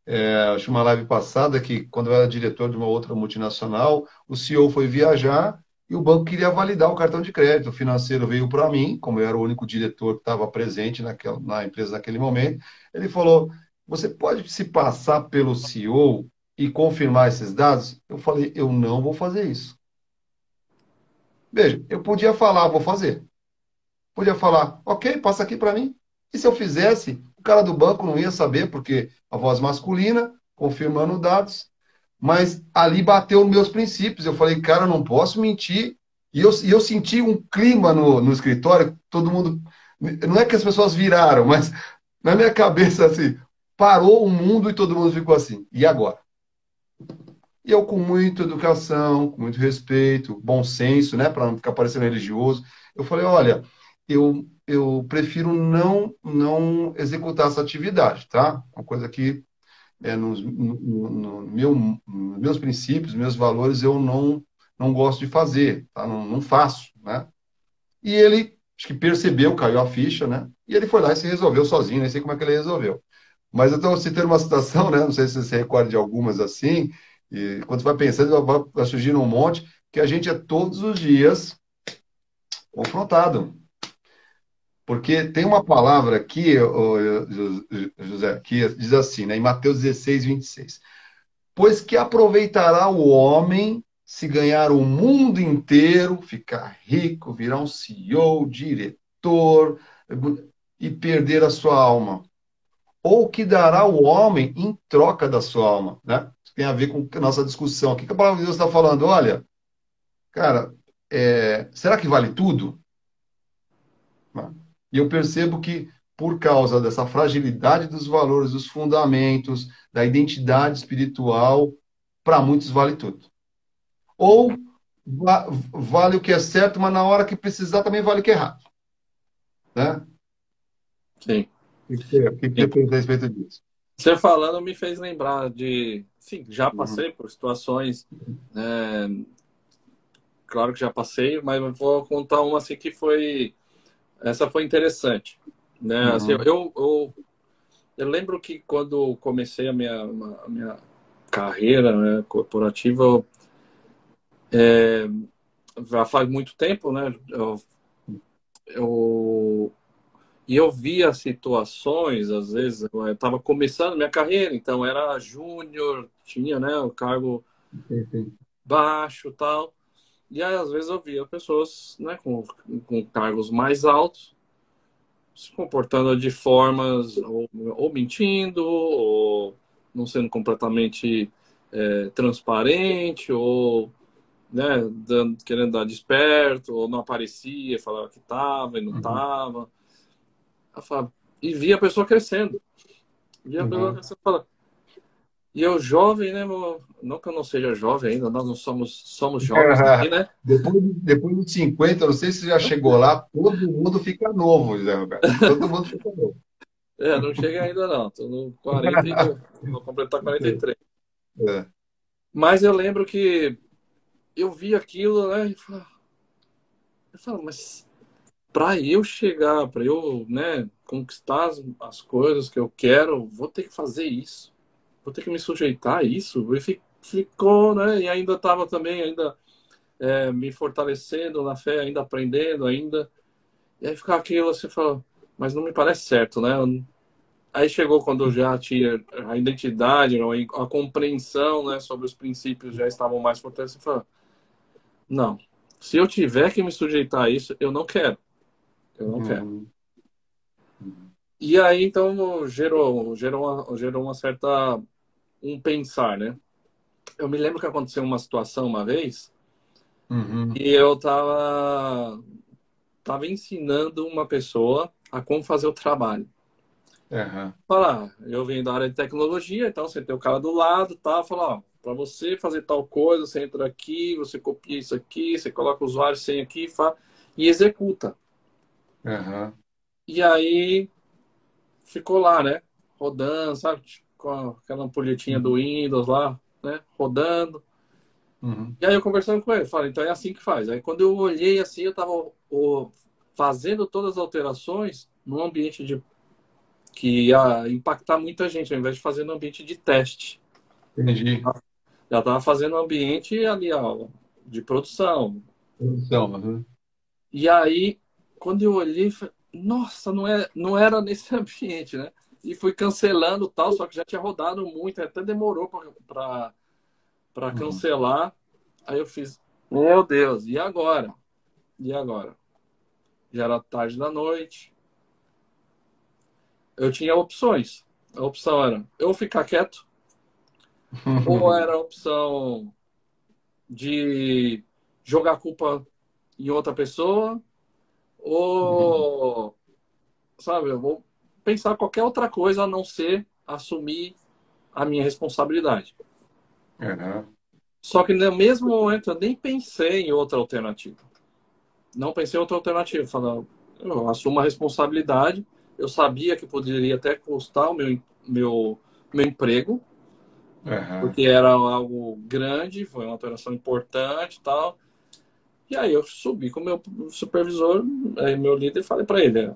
é, acho uma live passada, que quando eu era diretor de uma outra multinacional, o CEO foi viajar e o banco queria validar o cartão de crédito. O financeiro veio para mim, como eu era o único diretor que estava presente naquela, na empresa naquele momento, ele falou: Você pode se passar pelo CEO e confirmar esses dados? Eu falei: Eu não vou fazer isso. Veja, eu podia falar, vou fazer. Podia falar, ok, passa aqui para mim. E se eu fizesse, cara do banco não ia saber, porque a voz masculina, confirmando dados, mas ali bateu meus princípios. Eu falei, cara, eu não posso mentir. E eu, e eu senti um clima no, no escritório, todo mundo. Não é que as pessoas viraram, mas na minha cabeça, assim, parou o mundo e todo mundo ficou assim. E agora? E eu, com muita educação, com muito respeito, bom senso, né, para não ficar parecendo religioso, eu falei: olha, eu, eu prefiro não, não executar essa atividade, tá? Uma coisa que é, nos, no, no, meu, meus princípios, meus valores, eu não, não gosto de fazer, tá? não, não faço, né? E ele, acho que percebeu, caiu a ficha, né? E ele foi lá e se resolveu sozinho, nem sei como é que ele resolveu. Mas eu estou citando uma situação, né? Não sei se você se recorda de algumas assim, e quando você vai pensando, vai surgindo um monte, que a gente é todos os dias confrontado. Porque tem uma palavra aqui, José, que diz assim, né, em Mateus 16, 26. Pois que aproveitará o homem se ganhar o mundo inteiro, ficar rico, virar um CEO, diretor e perder a sua alma? Ou que dará o homem em troca da sua alma? Né? Isso tem a ver com a nossa discussão aqui. Que a palavra de Deus está falando? Olha, cara, é, será que vale tudo? E eu percebo que, por causa dessa fragilidade dos valores, dos fundamentos, da identidade espiritual, para muitos vale tudo. Ou va vale o que é certo, mas na hora que precisar também vale o que é errado. Né? Sim. O que, que você pensa a respeito disso? Você falando me fez lembrar de. Sim, já uhum. passei uhum. por situações. É... Claro que já passei, mas vou contar uma assim que foi essa foi interessante. Né? Uhum. Assim, eu, eu, eu, lembro que quando comecei a minha, a minha carreira né, corporativa, é, já faz muito tempo, né? Eu, eu, e eu via situações, às vezes, eu estava começando minha carreira, então era júnior, tinha né, o cargo baixo tal. E aí, às vezes, eu via pessoas né, com, com cargos mais altos se comportando de formas ou, ou mentindo, ou não sendo completamente é, transparente, ou né, dando, querendo dar desperto, ou não aparecia, falava que estava e não estava. Uhum. E via a pessoa crescendo. Via a pessoa uhum. crescendo e eu jovem, né? Não que eu não seja jovem ainda, nós não somos, somos jovens aqui, né? Depois, depois dos 50, não sei se já chegou lá, todo mundo fica novo, José Roberto. Todo mundo fica novo. É, não chega ainda não. Estou no 40 vou completar 43. É. Mas eu lembro que eu vi aquilo, né? E falava, eu falo, mas para eu chegar, para eu né, conquistar as, as coisas que eu quero, vou ter que fazer isso vou ter que me sujeitar a isso. E ficou, né? E ainda estava também ainda é, me fortalecendo na fé, ainda aprendendo, ainda. E aí ficar aquilo, você fala, mas não me parece certo, né? Aí chegou quando eu já tinha a identidade, a compreensão né, sobre os princípios já estavam mais fortalecidos. Você fala, não, se eu tiver que me sujeitar a isso, eu não quero. Eu não uhum. quero. E aí, então, gerou, gerou, uma, gerou uma certa um pensar, né? Eu me lembro que aconteceu uma situação uma vez uhum. e eu tava, tava ensinando uma pessoa a como fazer o trabalho. Uhum. Falar, eu venho da área de tecnologia, então você tem o cara do lado, tá? Falar, para você fazer tal coisa, você entra aqui, você copia isso aqui, você coloca o usuário sem aqui fa... e executa. Uhum. E aí ficou lá, né? Rodando, sabe? Com aquela ampulhetinha do Windows lá, né? Rodando. Uhum. E aí eu conversando com ele, falei, então é assim que faz. Aí quando eu olhei assim, eu estava fazendo todas as alterações num ambiente de que ia impactar muita gente, ao invés de fazer no ambiente de teste. Entendi. Já estava fazendo um ambiente ali, ó, de produção. Produção, uhum. E aí, quando eu olhei, nossa, não, é, não era nesse ambiente, né? E fui cancelando tal, só que já tinha rodado muito, até demorou para uhum. cancelar. Aí eu fiz, meu Deus, e agora? E agora? Já era tarde da noite, eu tinha opções. A opção era eu ficar quieto, ou era a opção de jogar a culpa em outra pessoa, ou, uhum. sabe, eu vou pensar qualquer outra coisa a não ser assumir a minha responsabilidade. Uhum. Só que no mesmo momento eu nem pensei em outra alternativa. Não pensei em outra alternativa. Falei, eu assumo a responsabilidade eu sabia que poderia até custar o meu, meu, meu emprego, uhum. porque era algo grande, foi uma operação importante e tal. E aí eu subi com o meu supervisor, meu líder, e falei para ele: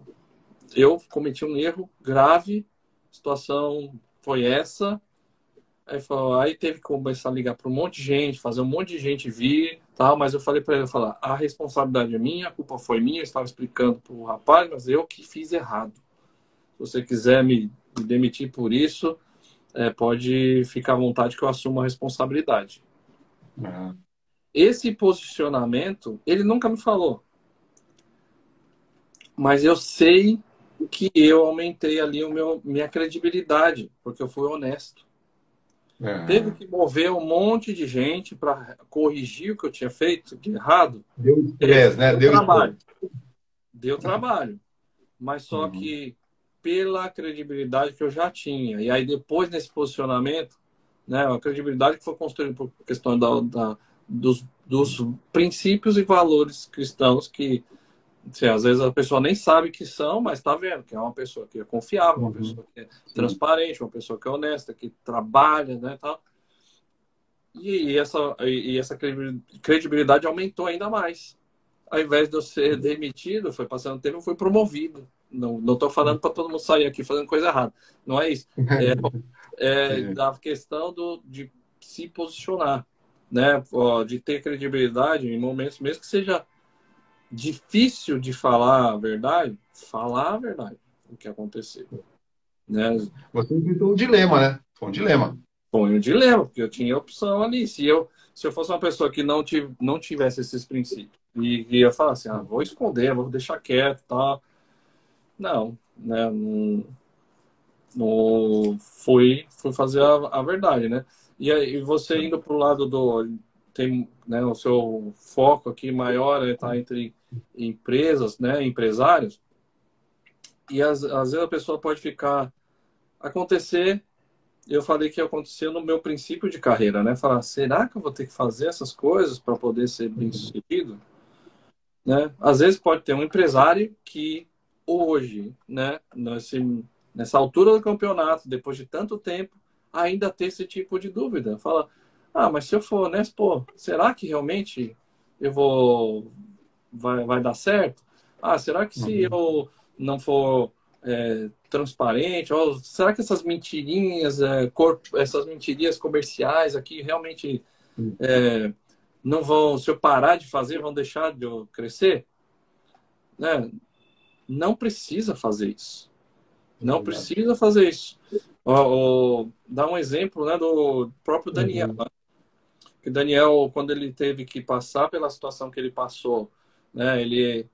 eu cometi um erro grave, a situação foi essa. Aí, falou, aí teve que começar a ligar para um monte de gente, fazer um monte de gente vir, tal. Mas eu falei para ele, falar, a responsabilidade é minha, a culpa foi minha. Eu estava explicando para o rapaz, mas eu que fiz errado você quiser me, me demitir por isso, é, pode ficar à vontade que eu assumo a responsabilidade. Uhum. Esse posicionamento, ele nunca me falou. Mas eu sei que eu aumentei ali o meu, minha credibilidade, porque eu fui honesto. Uhum. Teve que mover um monte de gente para corrigir o que eu tinha feito de errado. Deu estresse, né? Deu trabalho. Deu trabalho. Mas só uhum. que pela credibilidade que eu já tinha. E aí, depois, nesse posicionamento, né, a credibilidade que foi construída por questão da, da dos, dos princípios e valores cristãos que assim, às vezes a pessoa nem sabe que são, mas está vendo que é uma pessoa que é confiável, uma uhum. pessoa que é transparente, uma pessoa que é honesta, que trabalha, né, tal. E, essa, e essa credibilidade aumentou ainda mais. Ao invés de eu ser demitido, foi passando tempo, eu fui promovido. Não estou falando para todo mundo sair aqui fazendo coisa errada. Não é isso. É, é da questão do, de se posicionar, né? De ter credibilidade em momentos, mesmo que seja difícil de falar a verdade, falar a verdade, o que aconteceu. Né? Você enfrentou um dilema, né? Foi um dilema. Foi um dilema, porque eu tinha opção ali. Se eu, se eu fosse uma pessoa que não, tive, não tivesse esses princípios e ia falar assim, ah, vou esconder, vou deixar quieto, tal. Tá? Não, né? Não, não fui, fui fazer a, a verdade, né? E aí você indo para o lado do tem né, o seu foco aqui maior está entre empresas, né, empresários, e às, às vezes a pessoa pode ficar acontecer. Eu falei que aconteceu no meu princípio de carreira, né? Falar, será que eu vou ter que fazer essas coisas para poder ser bem sucedido? Né? Às vezes pode ter um empresário que hoje, né, nesse, nessa altura do campeonato, depois de tanto tempo, ainda ter esse tipo de dúvida. Fala, ah, mas se eu for honesto, pô, será que realmente eu vou. vai, vai dar certo? Ah, será que se uhum. eu não for é, transparente, ou será que essas mentirinhas, é, corpo, essas mentirinhas comerciais aqui realmente uhum. é, não vão, se eu parar de fazer, vão deixar de eu crescer? Né? não precisa fazer isso. Não precisa fazer isso. Ó, dá um exemplo né, do próprio Daniel. Uhum. Que Daniel, quando ele teve que passar pela situação que ele passou, né, ele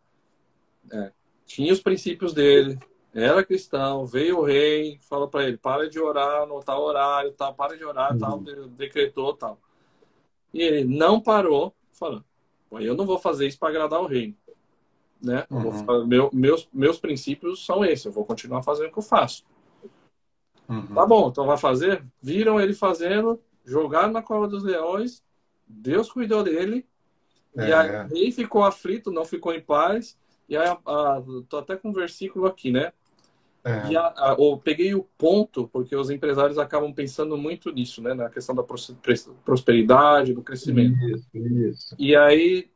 é, tinha os princípios dele, era cristão, veio o rei, falou para ele, para de orar no tal horário, tal, para de orar, uhum. tal, decretou tal. E ele não parou, falando, eu não vou fazer isso para agradar o rei né? Uhum. Meu, meus, meus princípios são esses, eu vou continuar fazendo o que eu faço. Uhum. Tá bom, então vai fazer? Viram ele fazendo, jogaram na cova dos leões, Deus cuidou dele, é, e aí é. ficou aflito, não ficou em paz, e aí, a, a, tô até com um versículo aqui, né? É. E a, a, eu peguei o ponto, porque os empresários acabam pensando muito nisso, né? Na questão da prosperidade, do crescimento. Isso, isso. E aí,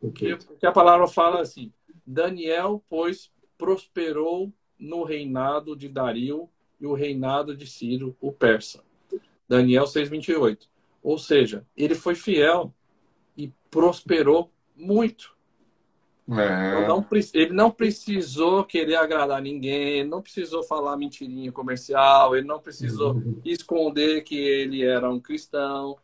o que, que a palavra fala assim, Daniel, pois, prosperou no reinado de Dario e o reinado de Ciro, o persa. Daniel 6,28. Ou seja, ele foi fiel e prosperou muito. É. Não, ele não precisou querer agradar ninguém, não precisou falar mentirinha comercial, ele não precisou uhum. esconder que ele era um cristão.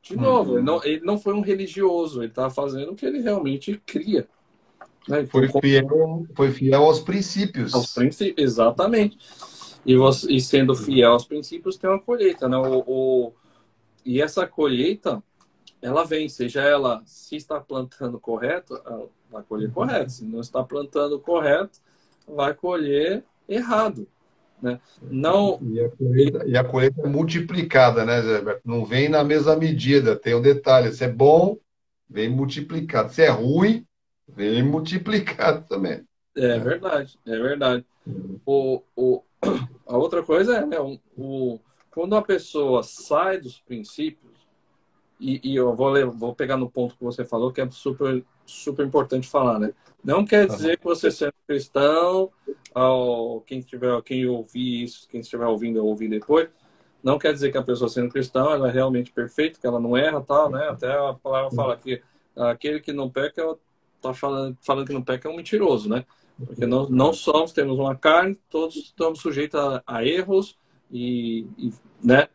De novo, uhum. ele, não, ele não foi um religioso, ele estava fazendo o que ele realmente cria. Né? Foi, fiel, foi fiel aos princípios. Aos princípios, exatamente. E, você, e sendo fiel aos princípios, tem uma colheita. Né? O, o, e essa colheita, ela vem, seja ela se está plantando correto, vai colher correto. Se não está plantando correto, vai colher errado. Né? Não... E, a colheita, e a colheita é multiplicada, né, Zé Não vem na mesma medida, tem o um detalhe. Se é bom, vem multiplicado. Se é ruim, vem multiplicado também. É verdade, é verdade. O, o, a outra coisa é, né, o, o, quando a pessoa sai dos princípios, e, e eu vou, vou pegar no ponto que você falou, que é super, super importante falar, né? Não quer dizer que você sendo cristão, ao, quem tiver, quem ouvir isso, quem estiver ouvindo ou ouvir depois, não quer dizer que a pessoa sendo cristã ela é realmente perfeita, que ela não erra, tal, né? Até a palavra fala que aquele que não peca tá falando, falando que não peca é um mentiroso, né? Porque não, não somos, temos uma carne, todos estamos sujeitos a, a erros e, e, né?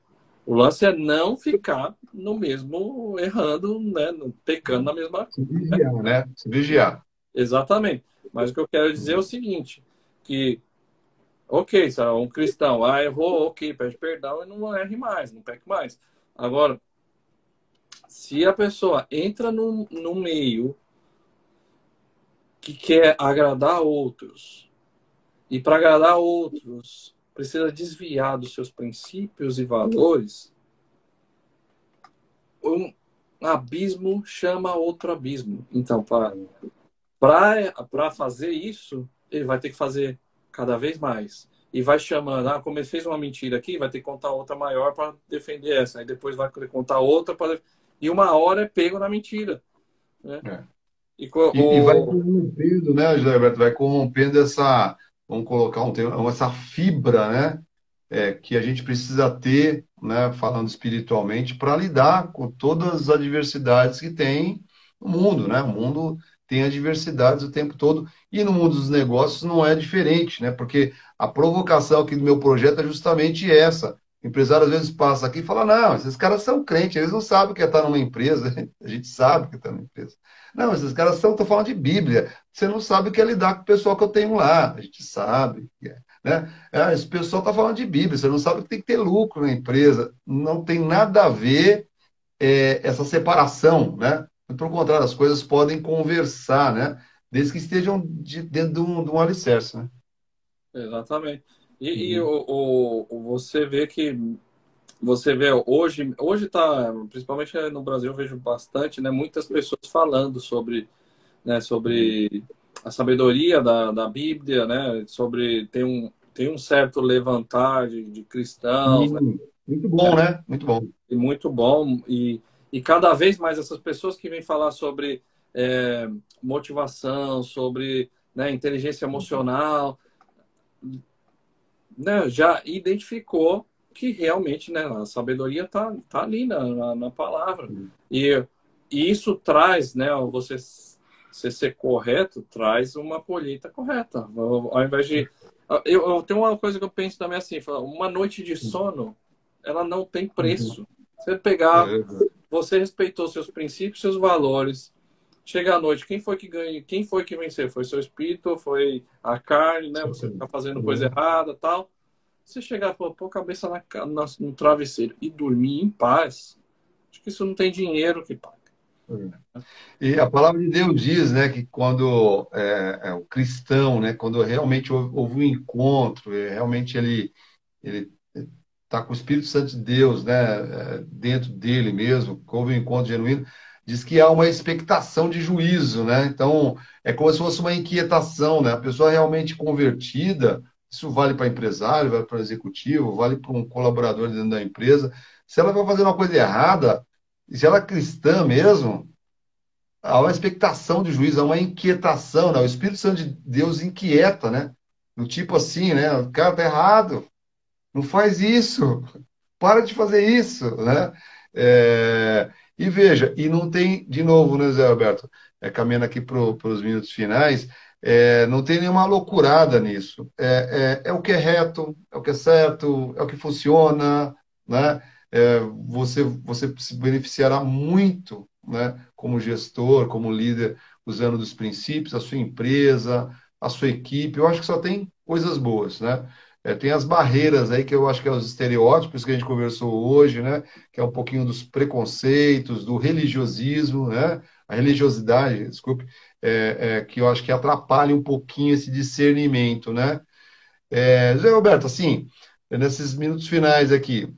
O lance é não ficar no mesmo, errando, né? Pecando na mesma. Se vigiar, né? Se vigiar. Exatamente. Mas o que eu quero dizer é o seguinte: que, ok, se um cristão, ah, errou, ok, pede perdão e não erre mais, não peque mais. Agora, se a pessoa entra no, no meio que quer agradar outros. E para agradar outros, precisa desviar dos seus princípios e valores. Um abismo chama outro abismo. Então, para fazer isso, ele vai ter que fazer cada vez mais. E vai chamando, ah, como ele fez uma mentira aqui, vai ter que contar outra maior para defender essa. Aí depois vai contar outra para. E uma hora é pego na mentira. Né? É. E, e, e vai corrompendo, né, Gilberto? Vai corrompendo essa, vamos colocar um termo, essa fibra, né? É, que a gente precisa ter, né, falando espiritualmente, para lidar com todas as adversidades que tem no mundo, né? O mundo tem adversidades o tempo todo e no mundo dos negócios não é diferente, né? Porque a provocação aqui do meu projeto é justamente essa. Empresário às vezes passa aqui e fala: não, esses caras são crentes, eles não sabem o que é estar numa empresa, a gente sabe que está numa empresa. Não, esses caras estão falando de Bíblia. Você não sabe o que é lidar com o pessoal que eu tenho lá. A gente sabe. Né? É, esse pessoal está falando de Bíblia. Você não sabe que tem que ter lucro na empresa. Não tem nada a ver é, essa separação. Né? Pelo contrário, as coisas podem conversar, né? desde que estejam de, dentro de um, de um alicerce. Né? Exatamente. E, uhum. e o, o, você vê que você vê hoje, hoje tá, principalmente no Brasil, eu vejo bastante, né, muitas pessoas falando sobre, né, sobre a sabedoria da, da Bíblia, né, sobre tem um tem um certo levantar de, de cristãos, né? muito bom, é, né? Muito bom. E muito bom e, e cada vez mais essas pessoas que vêm falar sobre é, motivação, sobre né, inteligência emocional, né, já identificou que realmente né, a sabedoria está tá ali na, na, na palavra. E, e, isso traz, né, você, você ser correto, traz uma colheita correta. Ao invés de. Eu, eu tenho uma coisa que eu penso também assim: uma noite de sono, ela não tem preço. Você pegar, é você respeitou seus princípios, seus valores. Chega à noite, quem foi que ganha? Quem foi que venceu? Foi seu espírito? Foi a carne, né? Você está fazendo coisa errada, tal você chegar, pô, pôr a cabeça na, na, no travesseiro e dormir em paz, acho que isso não tem dinheiro que paga. E a palavra de Deus diz, né, que quando é, é, o cristão, né, quando realmente houve, houve um encontro, é, realmente ele ele está com o Espírito Santo de Deus, né, é, dentro dele mesmo, houve um encontro genuíno, diz que há uma expectação de juízo, né? Então é como se fosse uma inquietação, né? A pessoa realmente convertida, Isso vale para empresário, vale para executivo, vale para um colaborador dentro da empresa. Se ela vai fazer uma coisa errada, e se ela é cristã mesmo, há uma expectação de juízo, há uma inquietação, né? O Espírito Santo de Deus inquieta, né? Do tipo assim, né? O cara tá errado, não faz isso, para de fazer isso, né? É... E veja, e não tem, de novo, né, Zé Alberto, é, caminhando aqui para os minutos finais, é, não tem nenhuma loucurada nisso. É, é, é, o que é reto, é o que é certo, é o que funciona, né? É, você, você se beneficiará muito né, como gestor, como líder, usando dos princípios, a sua empresa, a sua equipe. Eu acho que só tem coisas boas, né? É, tem as barreiras aí que eu acho que é os estereótipos que a gente conversou hoje, né? Que é um pouquinho dos preconceitos, do religiosismo, né? A religiosidade, desculpe, é, é, que eu acho que atrapalha um pouquinho esse discernimento, né? É, José Roberto, assim, nesses minutos finais aqui,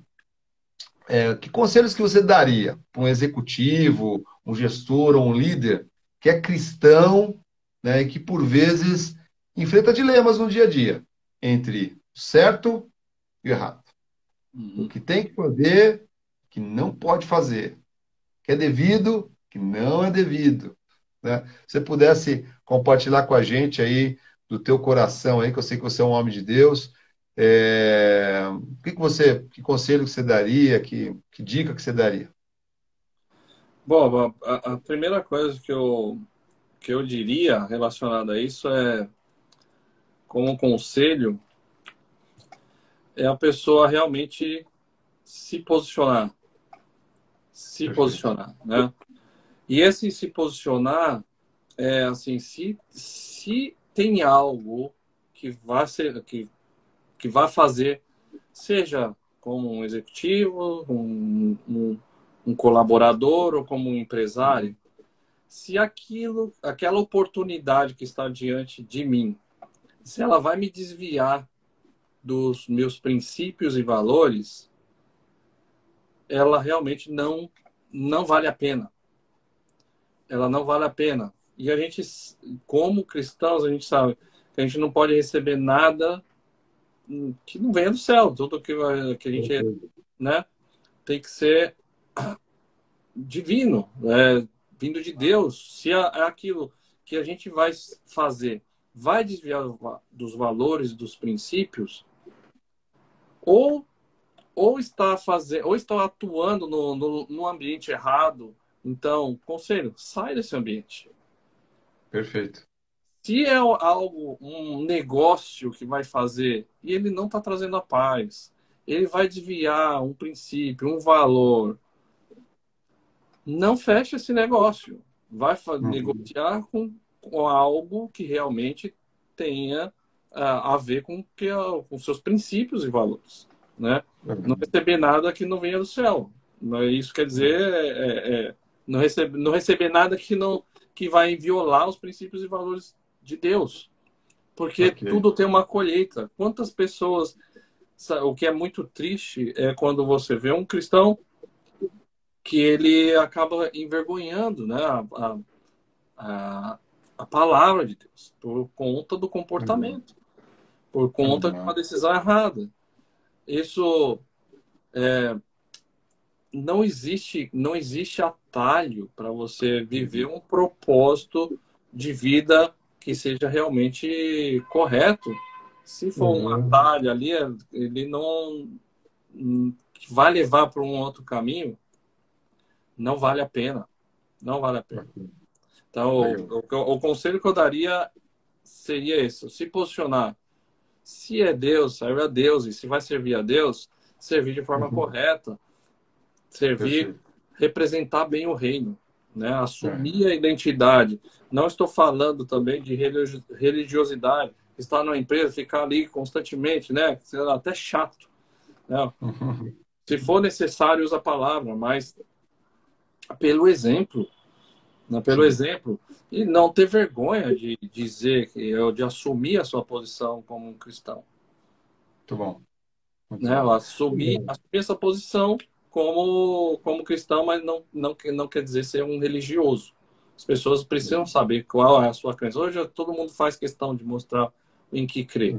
é, que conselhos que você daria para um executivo, um gestor ou um líder que é cristão, né, e que por vezes enfrenta dilemas no dia a dia entre certo e errado? Uhum. O que tem que fazer, que não pode fazer. O que é devido, que não é devido. Né? Se você pudesse compartilhar com a gente aí do teu coração aí, que eu sei que você é um homem de Deus, é, o que, que você, que conselho que você daria, que, que dica que você daria? Bom, a, a, primeira coisa que eu, que eu diria relacionada a isso é, como conselho, é a pessoa realmente se posicionar. Se posicionar, né? E esse se posicionar é assim, se, se tem algo que vai ser, que que vai fazer, seja como um executivo, um, um, um colaborador ou como um empresário, se aquilo, aquela oportunidade que está diante de mim, se ela vai me desviar dos meus princípios e valores, ela realmente não não vale a pena. Ela não vale a pena. E a gente, como cristãos, a gente sabe que a gente não pode receber nada que não venha do céu. Tudo que, que a gente né, tem que ser divino, é, vindo de Deus. Se é aquilo que a gente vai fazer vai desviar dos valores, dos princípios, ou ou está fazendo, ou está atuando no, no, no ambiente errado. Então, conselho, sai desse ambiente. Perfeito. Se é algo, um negócio que vai fazer e ele não está trazendo a paz, ele vai desviar um princípio, um valor, não feche esse negócio. Vai uhum. negociar com, com, algo que realmente tenha uh, a ver com que com seus princípios e valores, né? Uhum. Não receber nada que não venha do céu. Isso quer dizer é, é, é, não, receber, não receber nada que não que vai violar os princípios e valores de Deus. Porque okay. tudo tem uma colheita. Quantas pessoas. O que é muito triste é quando você vê um cristão que ele acaba envergonhando né, a, a, a palavra de Deus por conta do comportamento, uhum. Por conta uhum. de uma decisão errada. Isso é, não existe não existe atalho para você viver um propósito de vida que seja realmente correto. Se for uhum. um atalho ali, ele não vai levar para um outro caminho, não vale a pena. Não vale a pena. Então, o, o, o conselho que eu daria seria esse: se posicionar. Se é Deus, serve a Deus. E se vai servir a Deus, servir de forma uhum. correta. Servir, Perfeito. representar bem o reino né? assumir é. a identidade. Não estou falando também de religiosidade, estar numa empresa, ficar ali constantemente, né? até chato. Né? Se for necessário, usa a palavra, mas pelo exemplo, né? pelo Sim. exemplo, e não ter vergonha de dizer, de assumir a sua posição como um cristão. Muito bom. Muito né? Assumir, assumir essa posição como, como cristão, mas não, não, não quer dizer ser um religioso. As pessoas precisam uhum. saber qual é a sua crença. Hoje todo mundo faz questão de mostrar em que crê.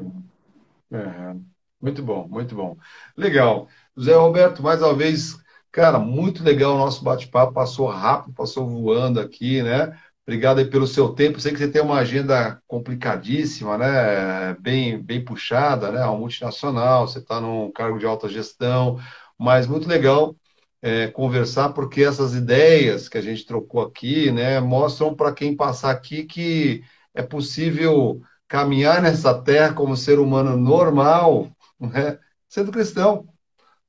É, muito bom, muito bom. Legal. José Roberto, mais uma vez, cara, muito legal o nosso bate-papo. Passou rápido, passou voando aqui, né? Obrigado aí pelo seu tempo. Sei que você tem uma agenda complicadíssima, né? Bem, bem puxada, né? Uma multinacional, você está num cargo de alta gestão, mas muito legal é, conversar, porque essas ideias que a gente trocou aqui, né, mostram para quem passar aqui que é possível caminhar nessa terra como ser humano normal, né, sendo cristão.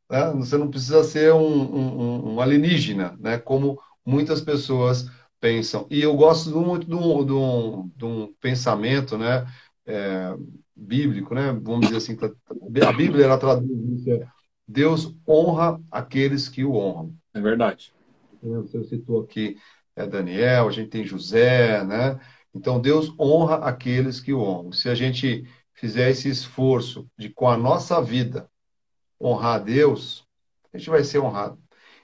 Né? Você não precisa ser um, um, um alienígena, né, como muitas pessoas pensam. E eu gosto muito de um, de um, de um pensamento né, é, bíblico, né, vamos dizer assim, a Bíblia ela traduz isso, é, Deus honra aqueles que o honram. É verdade. Você citou aqui é, Daniel, a gente tem José, né? Então Deus honra aqueles que o honram. Se a gente fizer esse esforço de com a nossa vida honrar a Deus, a gente vai ser honrado.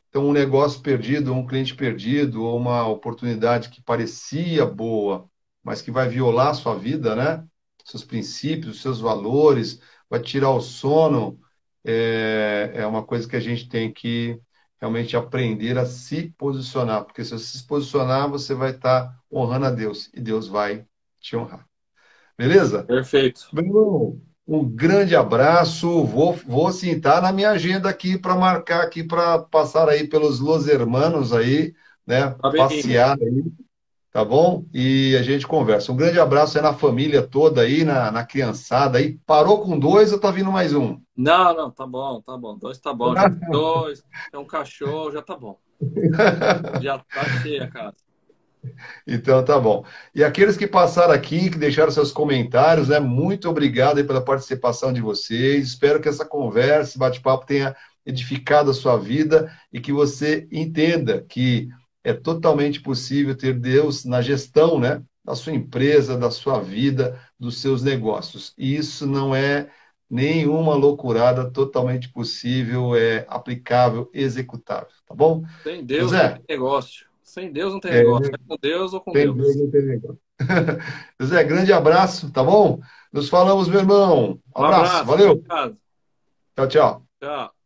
Então, um negócio perdido, um cliente perdido, ou uma oportunidade que parecia boa, mas que vai violar a sua vida, né? Seus princípios, seus valores, vai tirar o sono, é, é uma coisa que a gente tem que realmente aprender a se posicionar, porque se você se posicionar, você vai estar honrando a Deus e Deus vai te honrar. Beleza? Perfeito. Meu um grande abraço. Vou, vou sim, tá na minha agenda aqui para marcar aqui para passar aí pelos Los Hermanos aí, né? Tá passear aí, tá bom? E a gente conversa. Um grande abraço aí na família toda aí, na, na criançada aí. Parou com dois ou tá vindo mais um? Não, não, tá bom, tá bom. Dois tá bom. Já dois, é um cachorro, já tá bom. já tá cheia a casa. Então tá bom. E aqueles que passaram aqui, que deixaram seus comentários, né? Muito obrigado pela participação de vocês. Espero que essa conversa, esse bate-papo tenha edificado a sua vida e que você entenda que é totalmente possível ter Deus na gestão, né? Da sua empresa, da sua vida, dos seus negócios. E isso não é nenhuma loucurada, totalmente possível, é aplicável, executável, tá bom? Tem Deus José, negócio. Sem Deus não tem é, negócio. É com Deus ou com Deus. Deus não tem negócio. José, grande abraço, tá bom? Nos falamos, meu irmão. Um, um abraço, abraço, valeu. Obrigado. Tchau, tchau. Tchau.